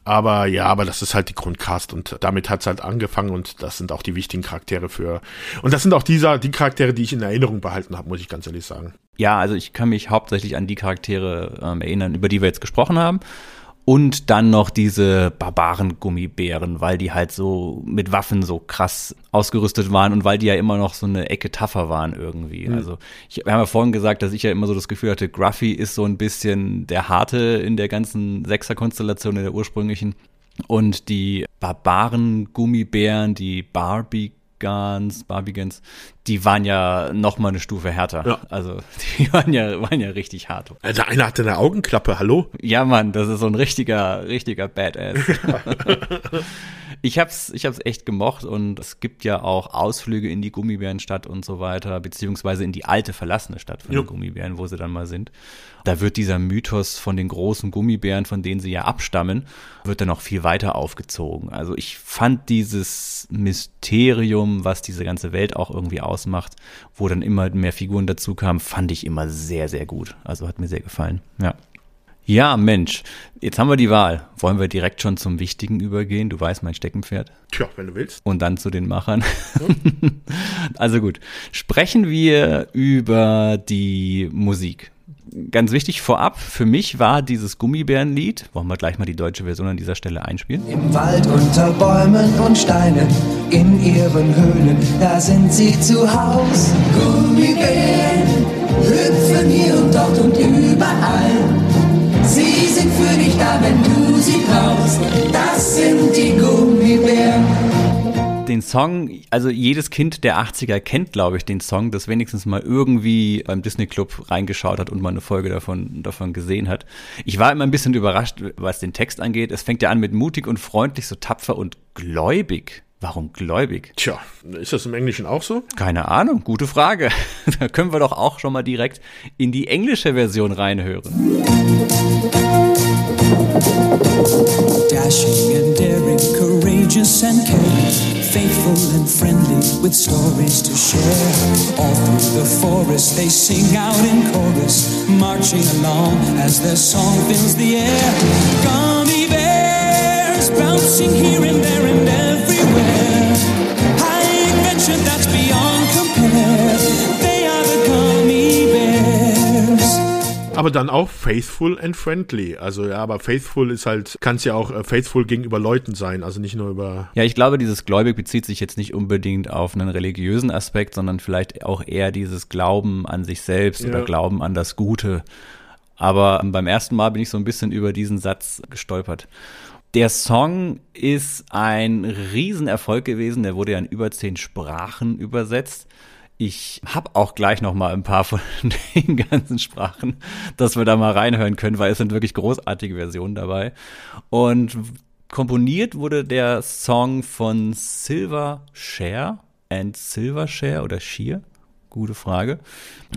Aber ja, aber das ist halt die Grundcast und damit hat's halt angefangen und das sind auch die wichtigen Charaktere für. Und das sind auch dieser, die Charaktere, die ich in Erinnerung behalten habe, muss ich ganz ehrlich sagen. Ja, also ich kann mich hauptsächlich an die Charaktere ähm, erinnern, über die wir jetzt gesprochen haben. Und dann noch diese Barbaren-Gummibären, weil die halt so mit Waffen so krass ausgerüstet waren und weil die ja immer noch so eine Ecke tougher waren irgendwie. Mhm. Also ich, wir haben ja vorhin gesagt, dass ich ja immer so das Gefühl hatte, Gruffy ist so ein bisschen der Harte in der ganzen Sechser-Konstellation, in der ursprünglichen. Und die Barbaren-Gummibären, die Barbie Guns, Barbigans, die waren ja noch mal eine Stufe härter. Ja. Also die waren ja, waren ja richtig hart. Also einer hatte eine Augenklappe, hallo? Ja, Mann, das ist so ein richtiger, richtiger Badass. ich hab's, ich hab's echt gemocht und es gibt ja auch Ausflüge in die Gummibärenstadt und so weiter, beziehungsweise in die alte verlassene Stadt von jo. den Gummibären, wo sie dann mal sind. Da wird dieser Mythos von den großen Gummibären, von denen sie ja abstammen, wird dann noch viel weiter aufgezogen. Also ich fand dieses Mysterium, was diese ganze Welt auch irgendwie ausmacht, wo dann immer mehr Figuren dazu kamen, fand ich immer sehr, sehr gut. Also hat mir sehr gefallen. Ja. Ja, Mensch, jetzt haben wir die Wahl. Wollen wir direkt schon zum Wichtigen übergehen? Du weißt, mein Steckenpferd. Tja, wenn du willst. Und dann zu den Machern. Hm. also gut, sprechen wir über die Musik. Ganz wichtig vorab, für mich war dieses Gummibärenlied, wollen wir gleich mal die deutsche Version an dieser Stelle einspielen? Im Wald unter Bäumen und Steinen, in ihren Höhlen, da sind sie zu Haus. Gummibären hüpfen hier und dort und überall. Sie sind für dich da, wenn du sie brauchst. Das sind die Gummibären. Den Song, also jedes Kind der 80er kennt, glaube ich, den Song, das wenigstens mal irgendwie beim Disney Club reingeschaut hat und mal eine Folge davon, davon gesehen hat. Ich war immer ein bisschen überrascht, was den Text angeht. Es fängt ja an mit mutig und freundlich, so tapfer und gläubig. Warum gläubig? Tja, ist das im Englischen auch so? Keine Ahnung, gute Frage. Da können wir doch auch schon mal direkt in die englische Version reinhören. Dashing and daring, courageous and caring, faithful and friendly, with stories to share. All through the forest they sing out in chorus, marching along as their song fills the air. Gummy bears bouncing here and there and everywhere. Aber dann auch faithful and friendly. Also ja, aber faithful ist halt, kann es ja auch äh, faithful gegenüber Leuten sein, also nicht nur über. Ja, ich glaube, dieses Gläubig bezieht sich jetzt nicht unbedingt auf einen religiösen Aspekt, sondern vielleicht auch eher dieses Glauben an sich selbst ja. oder Glauben an das Gute. Aber beim ersten Mal bin ich so ein bisschen über diesen Satz gestolpert. Der Song ist ein Riesenerfolg gewesen. Der wurde ja in über zehn Sprachen übersetzt. Ich habe auch gleich noch mal ein paar von den ganzen Sprachen, dass wir da mal reinhören können, weil es sind wirklich großartige Versionen dabei. Und komponiert wurde der Song von Silver Share and Silver Share oder Shear? Gute Frage.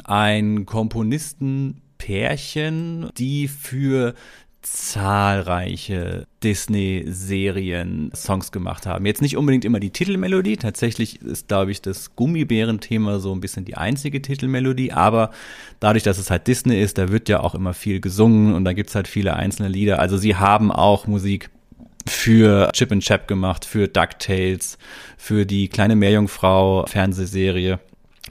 Ein Komponistenpärchen, die für zahlreiche Disney-Serien Songs gemacht haben. Jetzt nicht unbedingt immer die Titelmelodie, tatsächlich ist, glaube ich, das Gummibären-Thema so ein bisschen die einzige Titelmelodie, aber dadurch, dass es halt Disney ist, da wird ja auch immer viel gesungen und da gibt's halt viele einzelne Lieder. Also sie haben auch Musik für Chip and Chap gemacht, für DuckTales, für die kleine Meerjungfrau Fernsehserie,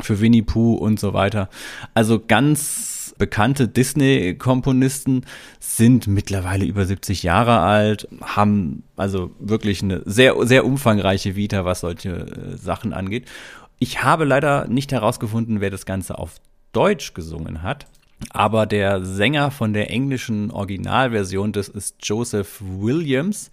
für Winnie Pooh und so weiter. Also ganz bekannte Disney-Komponisten sind mittlerweile über 70 Jahre alt, haben also wirklich eine sehr, sehr umfangreiche Vita, was solche äh, Sachen angeht. Ich habe leider nicht herausgefunden, wer das Ganze auf Deutsch gesungen hat. Aber der Sänger von der englischen Originalversion, das ist Joseph Williams,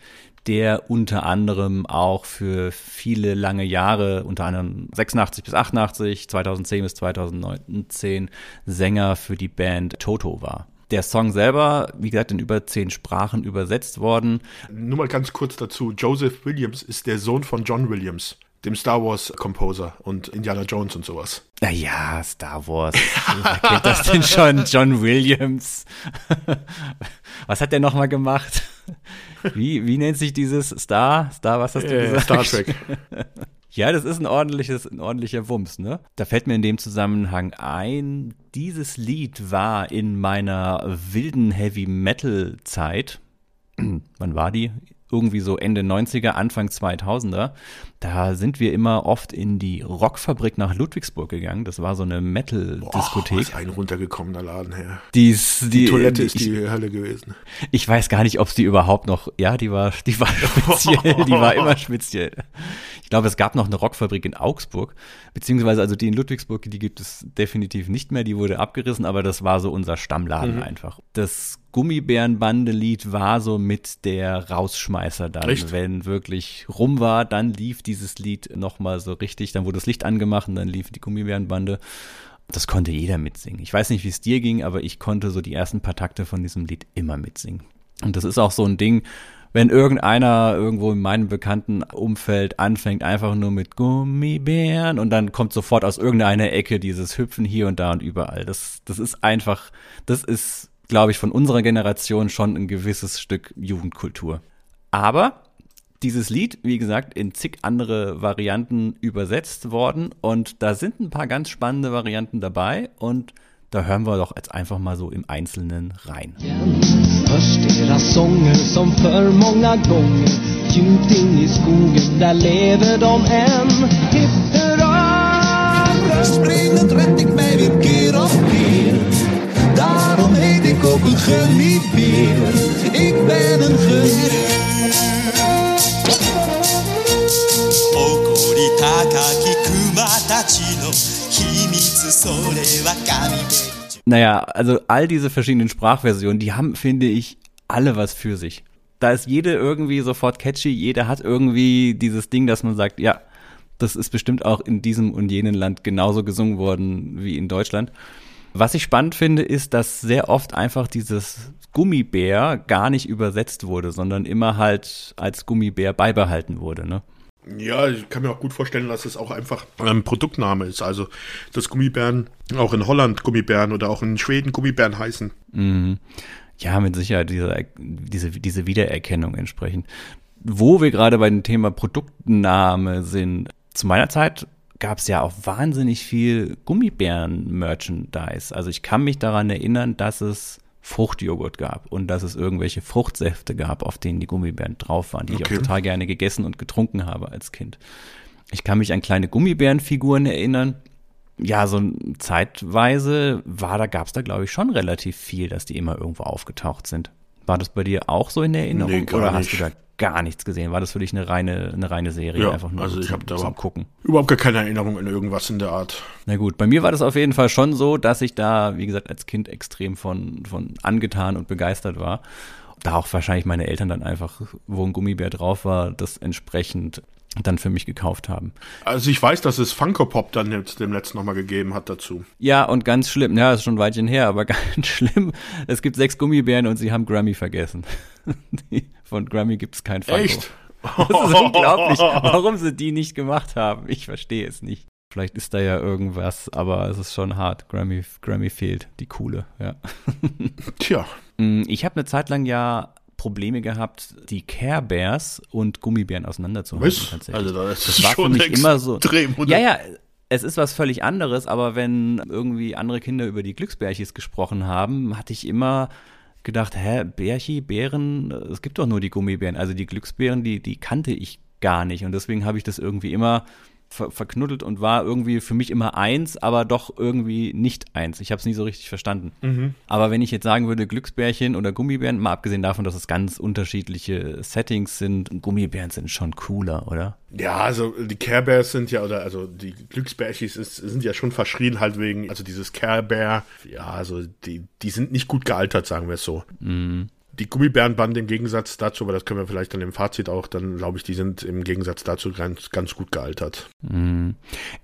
der unter anderem auch für viele lange Jahre, unter anderem 86 bis 88, 2010 bis 2019 Sänger für die Band Toto war. Der Song selber, wie gesagt, in über zehn Sprachen übersetzt worden. Nur mal ganz kurz dazu. Joseph Williams ist der Sohn von John Williams, dem Star Wars Composer und Indiana Jones und sowas. Naja, Star Wars. Wer kennt das denn schon? John Williams. Was hat der nochmal gemacht? Wie, wie nennt sich dieses Star? Star, was hast du äh, gesagt? Star Trek. Ja, das ist ein ordentliches, ein ordentlicher Wumms, ne? Da fällt mir in dem Zusammenhang ein, dieses Lied war in meiner wilden Heavy Metal Zeit. Wann war die? irgendwie so Ende 90er, Anfang 2000er, da sind wir immer oft in die Rockfabrik nach Ludwigsburg gegangen. Das war so eine Metal-Diskothek. Ist ein runtergekommener Laden her. Dies, die, die Toilette ist ich, die Hölle gewesen. Ich weiß gar nicht, ob es die überhaupt noch, ja, die war, die war speziell, die war immer speziell. Ich glaube, es gab noch eine Rockfabrik in Augsburg, beziehungsweise also die in Ludwigsburg, die gibt es definitiv nicht mehr, die wurde abgerissen, aber das war so unser Stammladen mhm. einfach. Das Gummibärenbande-Lied war so mit der Rausschmeißer dann. Echt? Wenn wirklich rum war, dann lief dieses Lied nochmal so richtig. Dann wurde das Licht angemacht und dann lief die Gummibärenbande. Das konnte jeder mitsingen. Ich weiß nicht, wie es dir ging, aber ich konnte so die ersten paar Takte von diesem Lied immer mitsingen. Und das ist auch so ein Ding, wenn irgendeiner irgendwo in meinem bekannten Umfeld anfängt, einfach nur mit Gummibären und dann kommt sofort aus irgendeiner Ecke dieses Hüpfen hier und da und überall. Das, das ist einfach, das ist, glaube ich, von unserer Generation schon ein gewisses Stück Jugendkultur. Aber dieses Lied, wie gesagt, in zig andere Varianten übersetzt worden. Und da sind ein paar ganz spannende Varianten dabei. Und da hören wir doch jetzt einfach mal so im Einzelnen rein. Först era sånger som för många gånger. Djupt in i skogen, där lever de än. Hipp hurra! Springend red ik mij weer keer op keer Daarom heet ik ook een gummibeer Ik ben een gummibeer Naja, also all diese verschiedenen Sprachversionen, die haben, finde ich, alle was für sich. Da ist jede irgendwie sofort catchy, jeder hat irgendwie dieses Ding, dass man sagt, ja, das ist bestimmt auch in diesem und jenem Land genauso gesungen worden wie in Deutschland. Was ich spannend finde, ist, dass sehr oft einfach dieses Gummibär gar nicht übersetzt wurde, sondern immer halt als Gummibär beibehalten wurde. Ne? Ja, ich kann mir auch gut vorstellen, dass es auch einfach ein Produktname ist. Also, dass Gummibären auch in Holland Gummibären oder auch in Schweden Gummibären heißen. Mhm. Ja, mit Sicherheit diese, diese, diese Wiedererkennung entsprechend. Wo wir gerade bei dem Thema Produktname sind, zu meiner Zeit gab es ja auch wahnsinnig viel Gummibären-Merchandise. Also ich kann mich daran erinnern, dass es Fruchtjoghurt gab und dass es irgendwelche Fruchtsäfte gab, auf denen die Gummibären drauf waren, die okay. ich auch total gerne gegessen und getrunken habe als Kind. Ich kann mich an kleine Gummibärenfiguren erinnern. Ja, so zeitweise war da, gab's da, glaube ich, schon relativ viel, dass die immer irgendwo aufgetaucht sind. War das bei dir auch so in der Erinnerung? Nee, oder nicht. hast du da gar nichts gesehen? War das für dich eine reine, eine reine Serie? Ja, einfach nur also so ich habe da überhaupt, Gucken. überhaupt gar keine Erinnerung an irgendwas in der Art. Na gut, bei mir war das auf jeden Fall schon so, dass ich da, wie gesagt, als Kind extrem von, von angetan und begeistert war. Da auch wahrscheinlich meine Eltern dann einfach, wo ein Gummibär drauf war, das entsprechend dann für mich gekauft haben. Also ich weiß, dass es Funko Pop dann jetzt dem letzten nochmal gegeben hat dazu. Ja, und ganz schlimm, ja, ist schon ein Weilchen her, aber ganz schlimm. Es gibt sechs Gummibären und sie haben Grammy vergessen. Die, von Grammy gibt es kein Funko. Echt? Das ist unglaublich, warum sie die nicht gemacht haben. Ich verstehe es nicht. Vielleicht ist da ja irgendwas, aber es ist schon hart. Grammy, Grammy fehlt, die coole, ja. Tja, Mm, Ich habe eine Zeit lang ja Probleme gehabt, die Care Bears und Gummibären auseinanderzuhalten. was? Also das, das war für schon mich immer so. oder? Ja, ja, es ist was völlig anderes, aber wenn irgendwie andere Kinder über die Glücksbärchis gesprochen haben, hatte ich immer gedacht, hä, Bärchi, Bären, es gibt doch nur die Gummibären. Also die Glücksbären, die, die kannte ich gar nicht. Und deswegen habe ich das irgendwie immer ver verknuddelt und war irgendwie für mich immer eins, aber doch irgendwie nicht eins. Ich habe es nie so richtig verstanden. Mhm. Aber wenn ich jetzt sagen würde, Glücksbärchen oder Gummibären, mal abgesehen davon, dass es ganz unterschiedliche Settings sind, Gummibären sind schon cooler, oder? Ja, also die Care Bears sind ja, oder also die Glücksbärchis ist, sind ja schon verschrien halt wegen, also dieses Care Bear, ja, also die, die sind nicht gut gealtert, sagen wir es so. Die Gummibärenbande im Gegensatz dazu, aber das können wir vielleicht dann im Fazit auch, dann glaube ich, die sind im Gegensatz dazu ganz, ganz gut gealtert.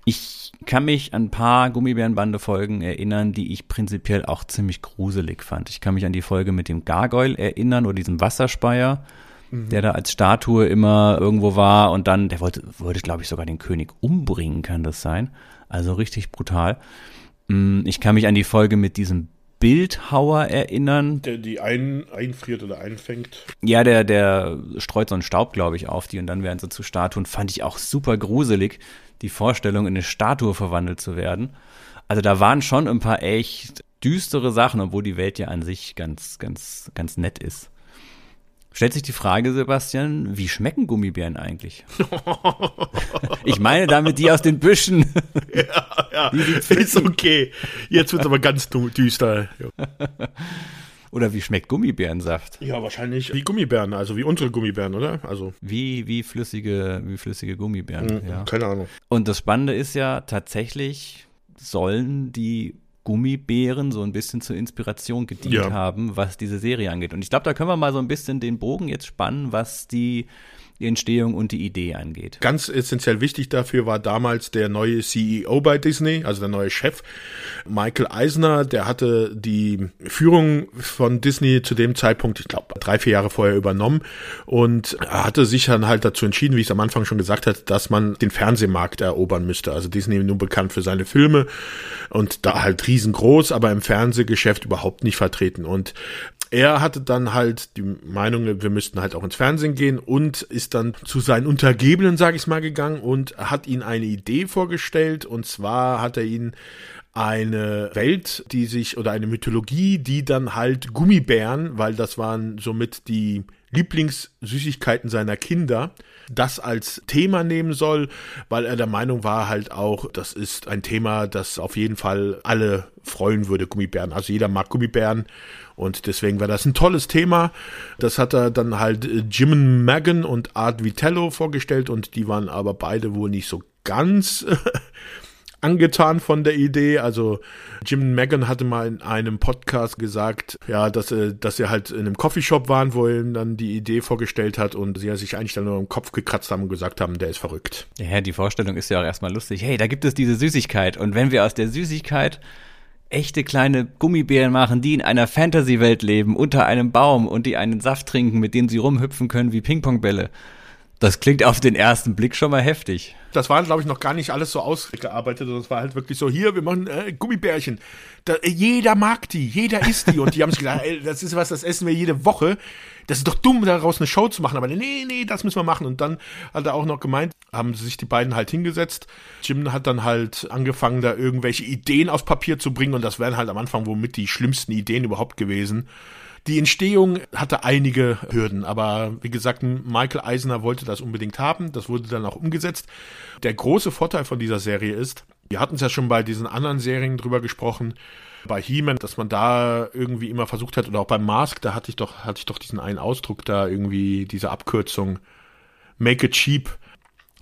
Ich kann mich an ein paar Gummibärenbande-Folgen erinnern, die ich prinzipiell auch ziemlich gruselig fand. Ich kann mich an die Folge mit dem Gargoyle erinnern oder diesem Wasserspeier, der da als Statue immer irgendwo war und dann, der wollte, wollte glaube ich, sogar den König umbringen, kann das sein? Also richtig brutal. Mm, Ich kann mich an die Folge mit diesem Bildhauer erinnern, Der die ein, einfriert oder einfängt. Ja, der, der streut so einen Staub, glaube ich, auf die und dann werden sie zu Statuen. Fand ich auch super gruselig, die Vorstellung, in eine Statue verwandelt zu werden. Also da waren schon ein paar echt düstere Sachen, obwohl die Welt ja an sich ganz, ganz, ganz nett ist. Stellt sich die Frage, Sebastian, wie schmecken Gummibären eigentlich? ich meine damit die aus den Büschen. Ja, ist okay. Jetzt wird es aber ganz dü- düster. Ja. Oder wie schmeckt Gummibärensaft? ja, wahrscheinlich wie Gummibären, also wie unsere Gummibären, oder? Also, Wie, wie flüssige, wie flüssige Gummibären. mh, ja. keine Ahnung. Und das Spannende ist ja, tatsächlich sollen die Gummibären so ein bisschen zur Inspiration gedient Ja. haben, was diese Serie angeht. Und ich glaube, da können wir mal so ein bisschen den Bogen jetzt spannen, was die die Entstehung und die Idee angeht. Ganz essentiell wichtig dafür war damals der neue CEO bei Disney, also der neue Chef, Michael Eisner, der hatte die Führung von Disney zu dem Zeitpunkt, ich glaube, drei, vier Jahre vorher übernommen und hatte sich dann halt dazu entschieden, wie ich es am Anfang schon gesagt hatte, dass man den Fernsehmarkt erobern müsste. Also Disney nur bekannt für seine Filme und da halt riesengroß, aber im Fernsehgeschäft überhaupt nicht vertreten. Und er hatte dann halt die Meinung, wir müssten halt auch ins Fernsehen gehen und ist dann zu seinen Untergebenen, sage ich mal, gegangen und hat ihnen eine Idee vorgestellt. Und zwar hat er ihnen eine Welt, die sich oder eine Mythologie, die dann halt Gummibären, weil das waren somit die Lieblingssüßigkeiten seiner Kinder, das als Thema nehmen soll, weil er der Meinung war halt auch, das ist ein Thema, das auf jeden Fall alle freuen würde, Gummibären. Also jeder mag Gummibären und deswegen war das ein tolles Thema. Das hat er dann halt Jim Magan und Art Vitello vorgestellt und die waren aber beide wohl nicht so ganz angetan von der Idee. Also Jim Megan hatte mal in einem Podcast gesagt, ja, dass, äh, dass sie halt in einem Coffeeshop waren, wo er ihm dann die Idee vorgestellt hat und sie sich eigentlich dann nur im Kopf gekratzt haben und gesagt haben, der ist verrückt. Ja, die Vorstellung ist ja auch erstmal lustig. Hey, da gibt es diese Süßigkeit und wenn wir aus der Süßigkeit echte kleine Gummibären machen, die in einer Fantasy-Welt leben, unter einem Baum und die einen Saft trinken, mit dem sie rumhüpfen können wie Ping-Pong-Bälle. Das klingt auf den ersten Blick schon mal heftig. Das war, glaube ich, noch gar nicht alles so ausgearbeitet. Das war halt wirklich so, hier, wir machen äh, Gummibärchen. Da, äh, jeder mag die, jeder isst die. Und die haben sich gedacht, ey, das ist was, das essen wir jede Woche. Das ist doch dumm, daraus eine Show zu machen. Aber nee, nee, das müssen wir machen. Und dann hat er auch noch gemeint, haben sich die beiden halt hingesetzt. Jim hat dann halt angefangen, da irgendwelche Ideen aufs Papier zu bringen. Und das wären halt am Anfang womit die schlimmsten Ideen überhaupt gewesen. Die Entstehung hatte einige Hürden, aber wie gesagt, Michael Eisner wollte das unbedingt haben. Das wurde dann auch umgesetzt. Der große Vorteil von dieser Serie ist, wir hatten es ja schon bei diesen anderen Serien drüber gesprochen, bei He-Man, dass man da irgendwie immer versucht hat, oder auch beim Mask, da hatte ich doch, hatte ich doch diesen einen Ausdruck da irgendwie, diese Abkürzung, make it cheap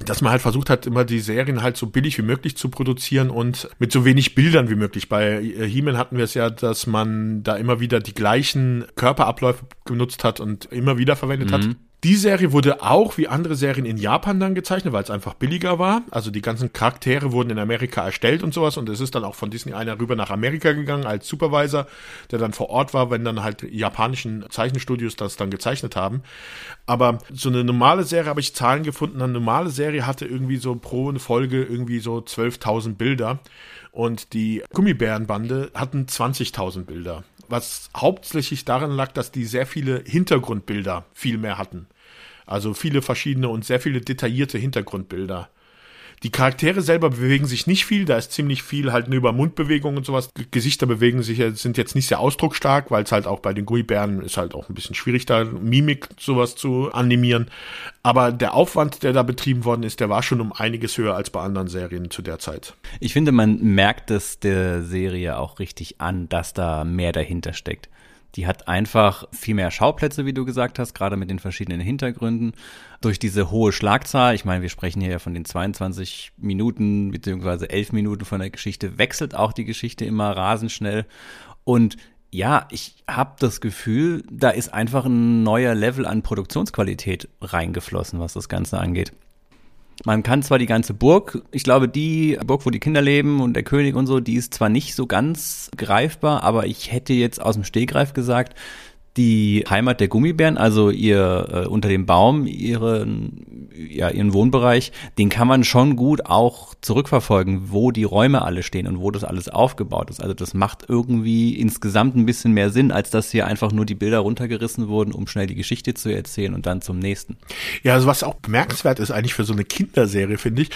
dass man halt versucht hat, immer die Serien halt so billig wie möglich zu produzieren und mit so wenig Bildern wie möglich. Bei äh, He-Man hatten wir es ja, dass man da immer wieder die gleichen Körperabläufe genutzt hat und immer wieder verwendet mhm. hat. Die Serie wurde auch wie andere Serien in Japan dann gezeichnet, weil es einfach billiger war. Also die ganzen Charaktere wurden in Amerika erstellt und sowas und es ist dann auch von Disney einer rüber nach Amerika gegangen als Supervisor, der dann vor Ort war, wenn dann halt japanischen Zeichenstudios das dann gezeichnet haben. Aber so eine normale Serie habe ich Zahlen gefunden, eine normale Serie hatte irgendwie so pro Folge irgendwie so 12.000 Bilder und die Gummibärenbande hatten 20.000 Bilder was hauptsächlich daran lag, dass die sehr viele Hintergrundbilder viel mehr hatten. Also viele verschiedene und sehr viele detaillierte Hintergrundbilder. Die Charaktere selber bewegen sich nicht viel, da ist ziemlich viel halt nur über Mundbewegungen und sowas. Gesichter bewegen sich, sind jetzt nicht sehr ausdrucksstark, weil es halt auch bei den Gummibären ist halt auch ein bisschen schwierig, da Mimik sowas zu animieren. Aber der Aufwand, der da betrieben worden ist, der war schon um einiges höher als bei anderen Serien zu der Zeit. Ich finde, man merkt es der Serie auch richtig an, dass da mehr dahinter steckt. Die hat einfach viel mehr Schauplätze, wie du gesagt hast, gerade mit den verschiedenen Hintergründen. Durch diese hohe Schlagzahl, ich meine, wir sprechen hier ja von den 22 Minuten beziehungsweise 11 Minuten von der Geschichte, wechselt auch die Geschichte immer rasend schnell. Und ja, ich habe das Gefühl, da ist einfach ein neuer Level an Produktionsqualität reingeflossen, was das Ganze angeht. Man kann zwar die ganze Burg, ich glaube, die Burg, wo die Kinder leben und der König und so, die ist zwar nicht so ganz greifbar, aber ich hätte jetzt aus dem Stehgreif gesagt, die Heimat der Gummibären, also ihr äh, unter dem Baum, ihren, ja, ihren Wohnbereich, den kann man schon gut auch zurückverfolgen, wo die Räume alle stehen und wo das alles aufgebaut ist. Also das macht irgendwie insgesamt ein bisschen mehr Sinn, als dass hier einfach nur die Bilder runtergerissen wurden, um schnell die Geschichte zu erzählen und dann zum nächsten. Ja, also was auch bemerkenswert ist eigentlich für so eine Kinderserie, finde ich,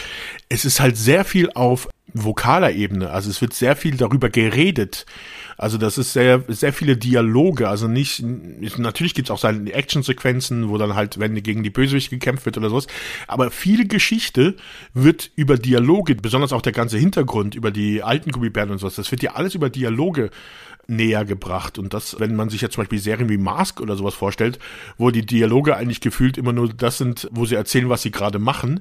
es ist halt sehr viel auf vokaler Ebene. Also es wird sehr viel darüber geredet also das ist sehr, sehr viele Dialoge. Also nicht, natürlich gibt's auch seine Actionsequenzen, wo dann halt, wenn gegen die Bösewicht gekämpft wird oder sowas. Aber viel Geschichte wird über Dialoge, besonders auch der ganze Hintergrund über die alten Gummibären und sowas. Das wird ja alles über Dialoge näher gebracht. Und das, wenn man sich jetzt zum Beispiel Serien wie Mask oder sowas vorstellt, wo die Dialoge eigentlich gefühlt immer nur das sind, wo sie erzählen, was sie gerade machen,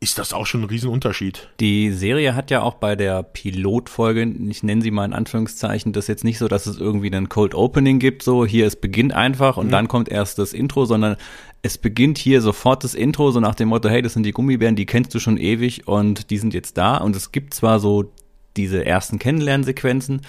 ist das auch schon ein Riesenunterschied. Die Serie hat ja auch bei der Pilotfolge, ich nenne sie mal in Anführungszeichen, das jetzt jetzt nicht so, dass es irgendwie einen Cold Opening gibt, so hier es beginnt einfach und mhm. dann kommt erst das Intro, sondern es beginnt hier sofort das Intro, so nach dem Motto, hey, das sind die Gummibären, die kennst du schon ewig und die sind jetzt da. Und es gibt zwar so diese ersten Kennenlernsequenzen,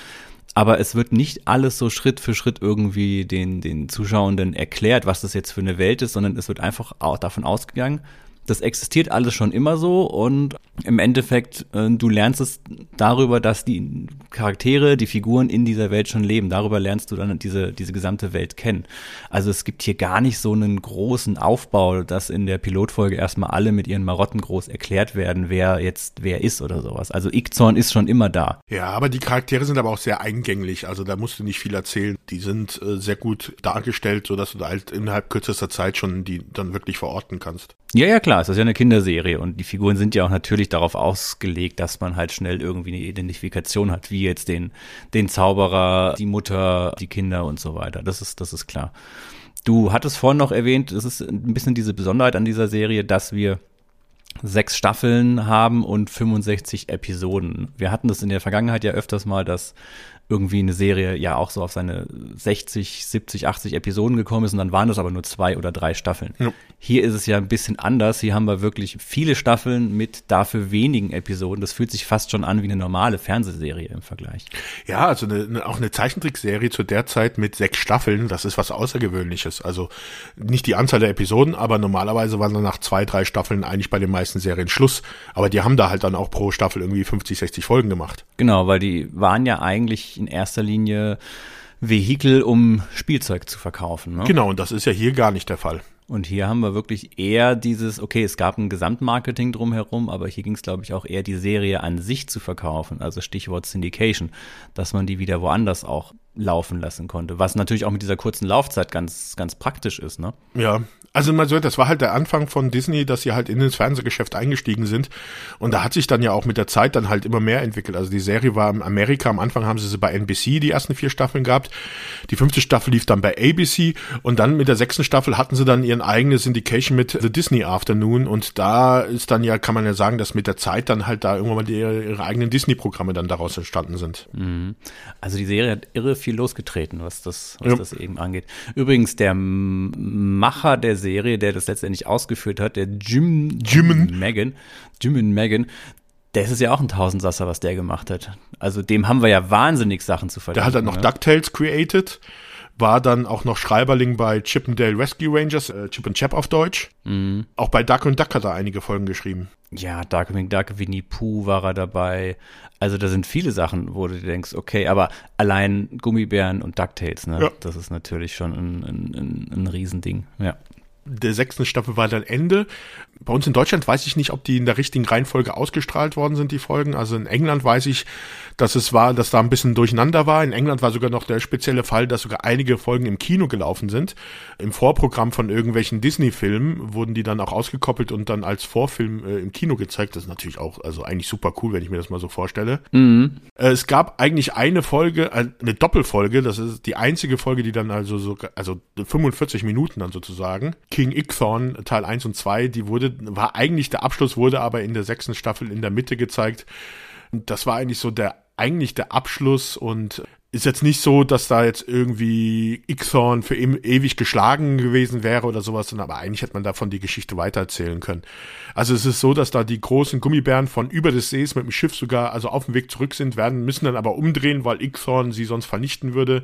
aber es wird nicht alles so Schritt für Schritt irgendwie den, den Zuschauenden erklärt, was das jetzt für eine Welt ist, sondern es wird einfach auch davon ausgegangen, das existiert alles schon immer so und im Endeffekt, äh, du lernst es darüber, dass die Charaktere, die Figuren in dieser Welt schon leben. Darüber lernst du dann diese, diese gesamte Welt kennen. Also es gibt hier gar nicht so einen großen Aufbau, dass in der Pilotfolge erstmal alle mit ihren Marotten groß erklärt werden, wer jetzt wer ist oder sowas. Also Ickzorn ist schon immer da. Ja, aber die Charaktere sind aber auch sehr eingänglich. Also da musst du nicht viel erzählen. Die sind äh, sehr gut dargestellt, sodass du halt innerhalb kürzester Zeit schon die dann wirklich verorten kannst. Ja, ja, klar, es ist ja eine Kinderserie und die Figuren sind ja auch natürlich darauf ausgelegt, dass man halt schnell irgendwie eine Identifikation hat, wie jetzt den, den Zauberer, die Mutter, die Kinder und so weiter. Das ist, das ist klar. Du hattest vorhin noch erwähnt, es ist ein bisschen diese Besonderheit an dieser Serie, dass wir sechs Staffeln haben und 65 Episoden. Wir hatten das in der Vergangenheit ja öfters mal, dass irgendwie eine Serie ja auch so auf seine 60, 70, 80 Episoden gekommen ist und dann waren das aber nur zwei oder drei Staffeln. Ja. Hier ist es ja ein bisschen anders. Hier haben wir wirklich viele Staffeln mit dafür wenigen Episoden. Das fühlt sich fast schon an wie eine normale Fernsehserie im Vergleich. Ja, also eine, auch eine Zeichentrickserie zu der Zeit mit sechs Staffeln, das ist was Außergewöhnliches. Also nicht die Anzahl der Episoden, aber normalerweise waren dann nach zwei, drei Staffeln eigentlich bei den meisten Serien Schluss. Aber die haben da halt dann auch pro Staffel irgendwie 50, 60 Folgen gemacht. Genau, weil die waren ja eigentlich in erster Linie Vehikel, um Spielzeug zu verkaufen. Ne? Genau, und das ist ja hier gar nicht der Fall. Und hier haben wir wirklich eher dieses, okay, es gab ein Gesamtmarketing drumherum, aber hier ging es, glaube ich, auch eher die Serie an sich zu verkaufen, also Stichwort Syndication, dass man die wieder woanders auch laufen lassen konnte, was natürlich auch mit dieser kurzen Laufzeit ganz, ganz praktisch ist, ne? Ja, also mal so, das war halt der Anfang von Disney, dass sie halt in das Fernsehgeschäft eingestiegen sind. Und da hat sich dann ja auch mit der Zeit dann halt immer mehr entwickelt. Also die Serie war in Amerika, am Anfang haben sie sie bei NBC die ersten vier Staffeln gehabt. Die fünfte Staffel lief dann bei ABC und dann mit der sechsten Staffel hatten sie dann ihren eigenen Syndication mit The Disney Afternoon. Und da ist dann ja, kann man ja sagen, dass mit der Zeit dann halt da irgendwann mal die, ihre eigenen Disney-Programme dann daraus entstanden sind. Mhm. Also die Serie hat irre viel losgetreten, was das, was ja. das eben angeht. Übrigens, der Macher der Serie, der das letztendlich ausgeführt hat, der Jim Jimmen Megan, Jimmen Megan, der ist ja auch ein Tausendsasser, was der gemacht hat. Also dem haben wir ja wahnsinnig Sachen zu verdanken. Der hat dann noch ne? DuckTales created, war dann auch noch Schreiberling bei Chip and Dale Rescue Rangers, äh, Chip and Chap auf Deutsch. Mhm. Auch bei Duck und Duck hat er einige Folgen geschrieben. Ja, Darkwing Duck, Winnie Pooh war er dabei. Also da sind viele Sachen, wo du denkst, okay, aber allein Gummibären und DuckTales, ne? Ja. Das ist natürlich schon ein, ein, ein, ein Riesending, ja der sechsten Staffel war dann Ende. Bei uns in Deutschland weiß ich nicht, ob die in der richtigen Reihenfolge ausgestrahlt worden sind, die Folgen. Also in England weiß ich, dass es war, dass da ein bisschen durcheinander war. In England war sogar noch der spezielle Fall, dass sogar einige Folgen im Kino gelaufen sind. Im Vorprogramm von irgendwelchen Disney-Filmen wurden die dann auch ausgekoppelt und dann als Vorfilm äh, im Kino gezeigt. Das ist natürlich auch, also eigentlich super cool, wenn ich mir das mal so vorstelle. Mhm. Äh, es gab eigentlich eine Folge, äh, eine Doppelfolge, das ist die einzige Folge, die dann also so, also 45 Minuten dann sozusagen. King Ickthorn, Teil 1 und 2, die wurde, war eigentlich der Abschluss, wurde aber in der sechsten Staffel in der Mitte gezeigt. Das war eigentlich so der eigentlich der Abschluss und ist jetzt nicht so, dass da jetzt irgendwie Ixthorn für e ewig geschlagen gewesen wäre oder sowas, aber eigentlich hätte man davon die Geschichte weitererzählen können. Also es ist so, dass da die großen Gummibären von über des Sees mit dem Schiff sogar also auf dem Weg zurück sind, werden, müssen dann aber umdrehen, weil Ixthorn sie sonst vernichten würde.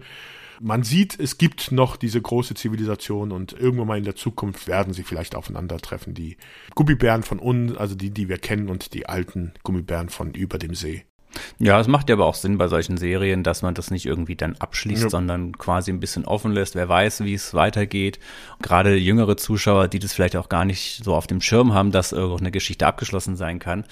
Man sieht, es gibt noch diese große Zivilisation und irgendwann mal in der Zukunft werden sie vielleicht aufeinandertreffen. Die Gummibären von uns, also die, die wir kennen und die alten Gummibären von über dem See. Ja, es macht ja aber auch Sinn bei solchen Serien, dass man das nicht irgendwie dann abschließt, ja. sondern quasi ein bisschen offen lässt. Wer weiß, wie es weitergeht. Gerade jüngere Zuschauer, die das vielleicht auch gar nicht so auf dem Schirm haben, dass eine Geschichte abgeschlossen sein kann,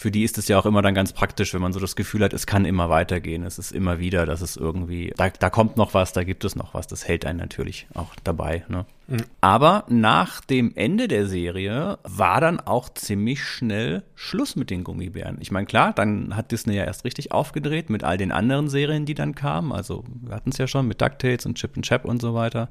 für die ist es ja auch immer dann ganz praktisch, wenn man so das Gefühl hat, es kann immer weitergehen. Es ist immer wieder, dass es irgendwie, da, da kommt noch was, da gibt es noch was. Das hält einen natürlich auch dabei. Ne? Mhm. Aber nach dem Ende der Serie war dann auch ziemlich schnell Schluss mit den Gummibären. Ich meine, klar, dann hat Disney ja erst richtig aufgedreht mit all den anderen Serien, die dann kamen. Also wir hatten es ja schon mit DuckTales und Chip and Chap und so weiter.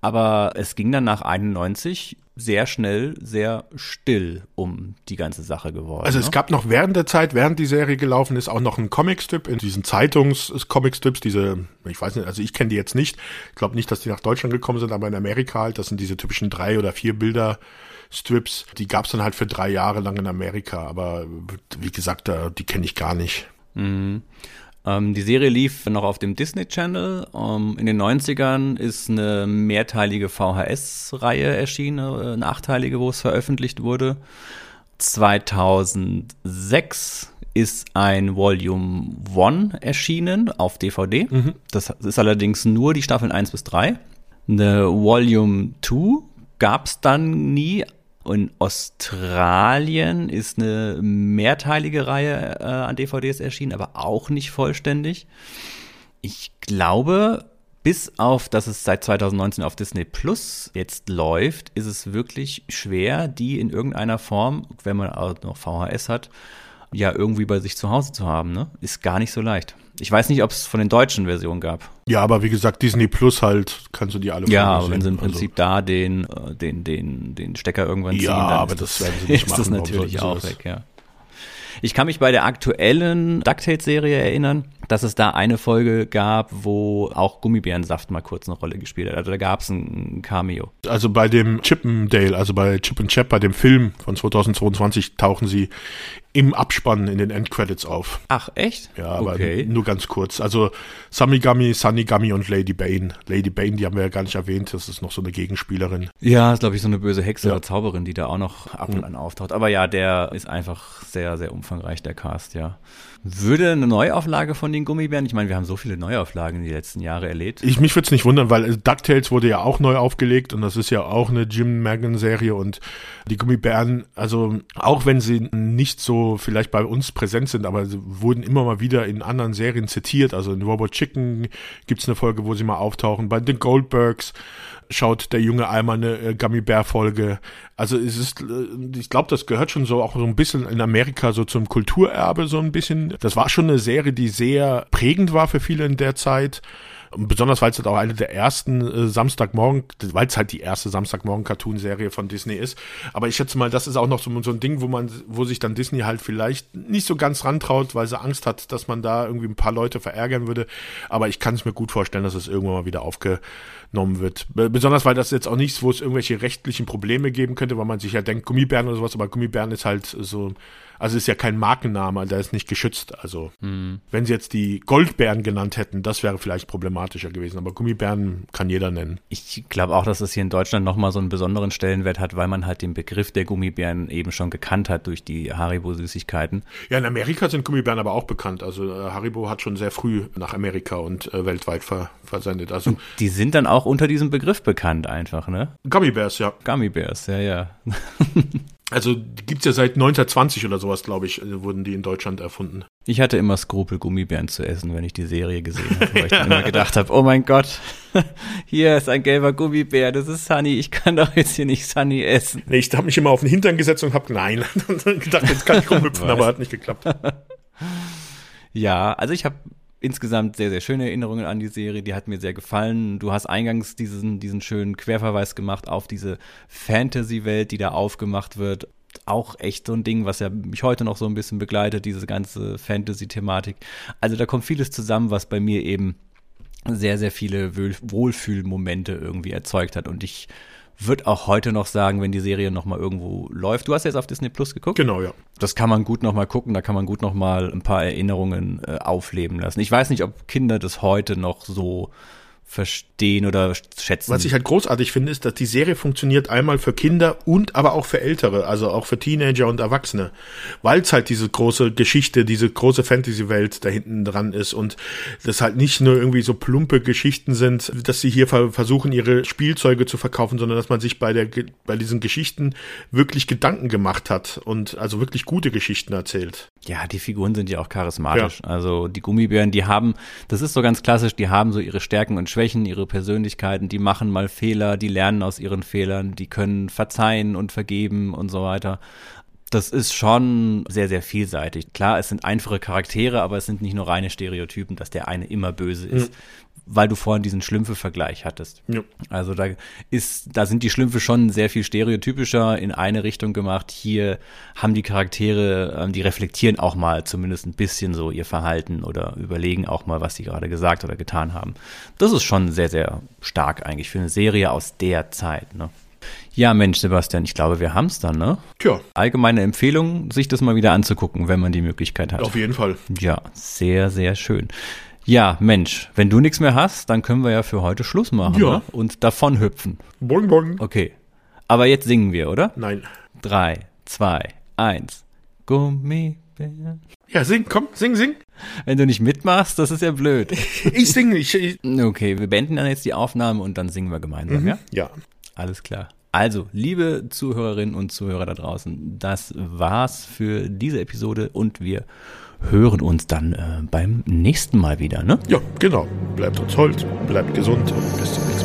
Aber es ging dann nach 91 sehr schnell sehr still um die ganze Sache geworden. Also es ne? gab noch während der Zeit, während die Serie gelaufen ist, auch noch einen Comicstrip in diesen Zeitungs-Comicstrips, diese, ich weiß nicht, also ich kenne die jetzt nicht. Ich glaube nicht, dass die nach Deutschland gekommen sind, aber in Amerika halt, das sind diese typischen drei oder vier Bilder. Strips, die gab es dann halt für drei Jahre lang in Amerika, aber wie gesagt, die kenne ich gar nicht. Mhm. Ähm, die Serie lief noch auf dem Disney Channel. Ähm, in den 90ern ist eine mehrteilige VHS-Reihe erschienen, äh, eine achteilige, wo es veröffentlicht wurde. 2006 ist ein Volume 1 erschienen auf DVD. Mhm. Das ist allerdings nur die Staffeln 1 bis 3. Eine Volume 2 gab es dann nie, in Australien ist eine mehrteilige Reihe äh, an DVDs erschienen, aber auch nicht vollständig. Ich glaube, bis auf, dass es seit 2019 auf Disney Plus jetzt läuft, ist es wirklich schwer, die in irgendeiner Form, wenn man auch noch VHS hat, ja irgendwie bei sich zu Hause zu haben. Ne? Ist gar nicht so leicht. Ich weiß nicht, ob es von den deutschen Versionen gab. Ja, aber wie gesagt, Disney Plus halt, kannst du die alle Ja, aber wenn sie im Prinzip also. da den, äh, den, den, den Stecker irgendwann ziehen, ja, dann aber das, das werden sie nicht ist machen. das natürlich auch weg, ja. Ich kann mich bei der aktuellen DuckTales-Serie erinnern, dass es da eine Folge gab, wo auch Gummibärensaft mal kurz eine Rolle gespielt hat. Also da gab es ein Cameo. Also bei dem Chippendale, also bei Chip and Chap, bei dem Film von 2022 tauchen sie im Abspann in den Endcredits auf. Ach, echt? Ja, aber okay. nur ganz kurz. Also Samigami, Sunigami und Lady Bane. Lady Bane, die haben wir ja gar nicht erwähnt, das ist noch so eine Gegenspielerin. Ja, ist glaube ich so eine böse Hexe ja. oder Zauberin, die da auch noch ab und an auftaucht. Aber ja, der ist einfach sehr, sehr umfangreich, der Cast, ja. Würde eine Neuauflage von den Gummibären, ich meine, wir haben so viele Neuauflagen die letzten Jahre erlebt. Ich, mich würde es nicht wundern, weil DuckTales wurde ja auch neu aufgelegt und das ist ja auch eine Jim Magan-Serie und die Gummibären, also auch wenn sie nicht so vielleicht bei uns präsent sind, aber sie wurden immer mal wieder in anderen Serien zitiert. Also in Robot Chicken gibt es eine Folge, wo sie mal auftauchen, bei den Goldbergs schaut der junge Eimer eine äh, Gummy Bear Folge. Also es ist, äh, ich glaube, das gehört schon so auch so ein bisschen in Amerika so zum Kulturerbe so ein bisschen. Das war schon eine Serie, die sehr prägend war für viele in der Zeit. Besonders weil es halt auch eine der ersten äh, Samstagmorgen, weil es halt die erste Samstagmorgen-Cartoon-Serie von Disney ist. Aber ich schätze mal, das ist auch noch so, so ein Ding, wo man, wo sich dann Disney halt vielleicht nicht so ganz rantraut, weil sie Angst hat, dass man da irgendwie ein paar Leute verärgern würde. Aber ich kann es mir gut vorstellen, dass es irgendwann mal wieder aufgenommen wird. Besonders weil das jetzt auch nichts, wo es irgendwelche rechtlichen Probleme geben könnte, weil man sich ja denkt, Gummibären oder sowas, aber Gummibären ist halt so also ist ja kein Markenname, der ist nicht geschützt. Also mhm. wenn sie jetzt die Goldbären genannt hätten, das wäre vielleicht problematischer gewesen. Aber Gummibären kann jeder nennen. Ich glaube auch, dass es hier in Deutschland nochmal so einen besonderen Stellenwert hat, weil man halt den Begriff der Gummibären eben schon gekannt hat durch die Haribo-Süßigkeiten. Ja, in Amerika sind Gummibären aber auch bekannt. Also äh, Haribo hat schon sehr früh nach Amerika und äh, weltweit ver versendet. Also und die sind dann auch unter diesem Begriff bekannt einfach, ne? Gummibärs, ja. Gummibärs, ja, ja. Also gibt's ja seit 1920 oder sowas, glaube ich, äh, wurden die in Deutschland erfunden. Ich hatte immer Skrupel, Gummibären zu essen, wenn ich die Serie gesehen habe, weil ich dann immer gedacht habe, oh mein Gott, hier ist ein gelber Gummibär, das ist Sunny, ich kann doch jetzt hier nicht Sunny essen. Nee, ich habe mich immer auf den Hintern gesetzt und habe nein, gedacht, jetzt kann ich rumhüpfen, aber hat nicht geklappt. ja, also ich habe insgesamt sehr, sehr schöne Erinnerungen an die Serie. Die hat mir sehr gefallen. Du hast eingangs diesen, diesen schönen Querverweis gemacht auf diese Fantasy-Welt, die da aufgemacht wird. Auch echt so ein Ding, was ja mich heute noch so ein bisschen begleitet, diese ganze Fantasy-Thematik. Also da kommt vieles zusammen, was bei mir eben sehr, sehr viele Wohlfühlmomente irgendwie erzeugt hat. Und ich wird auch heute noch sagen, wenn die Serie noch mal irgendwo läuft. Du hast jetzt auf Disney Plus geguckt? Genau, ja. Das kann man gut noch mal gucken, da kann man gut noch mal ein paar Erinnerungen äh, aufleben lassen. Ich weiß nicht, ob Kinder das heute noch so verstehen oder schätzen. Was ich halt großartig finde, ist, dass die Serie funktioniert einmal für Kinder und aber auch für Ältere, also auch für Teenager und Erwachsene, weil es halt diese große Geschichte, diese große Fantasy-Welt da hinten dran ist und das halt nicht nur irgendwie so plumpe Geschichten sind, dass sie hier versuchen, ihre Spielzeuge zu verkaufen, sondern dass man sich bei der bei diesen Geschichten wirklich Gedanken gemacht hat und also wirklich gute Geschichten erzählt. Ja, die Figuren sind ja auch charismatisch. Ja. Also die Gummibären, die haben, das ist so ganz klassisch, die haben so ihre Stärken und Schwächen, ihre Persönlichkeiten, die machen mal Fehler, die lernen aus ihren Fehlern, die können verzeihen und vergeben und so weiter. Das ist schon sehr, sehr vielseitig. Klar, es sind einfache Charaktere, aber es sind nicht nur reine Stereotypen, dass der eine immer böse ist, weil du vorhin diesen Schlümpfe-Vergleich hattest. Ja. Also da ist, da sind die Schlümpfe schon sehr viel stereotypischer in eine Richtung gemacht. Hier haben die Charaktere, ähm, die reflektieren auch mal zumindest ein bisschen so ihr Verhalten oder überlegen auch mal, was sie gerade gesagt oder getan haben. Das ist schon sehr, sehr stark eigentlich für eine Serie aus der Zeit. Ne? Ja, Mensch, Sebastian, ich glaube, wir haben's dann, ne? Tja, Allgemeine Empfehlung, sich das mal wieder anzugucken, wenn man die Möglichkeit hat. auf jeden Fall. Ja, sehr, sehr schön. Ja, Mensch, wenn du nichts mehr hast, dann können wir ja für heute Schluss machen Ja. ne? und davon hüpfen. Boing, boing. Okay. Aber jetzt singen wir, oder? Nein. Drei, zwei, eins. Gummibär. Ja, sing, komm, sing, sing. Wenn du nicht mitmachst, das ist ja blöd. Ich singe, ich, ich Okay, wir beenden dann jetzt die Aufnahme und dann singen wir gemeinsam, ja? ja. Alles klar. Also, liebe Zuhörerinnen und Zuhörer da draußen, das war's für diese Episode und wir hören uns dann äh, beim nächsten Mal wieder, ne? Ja, genau. Bleibt uns Holz, bleibt gesund und bis zum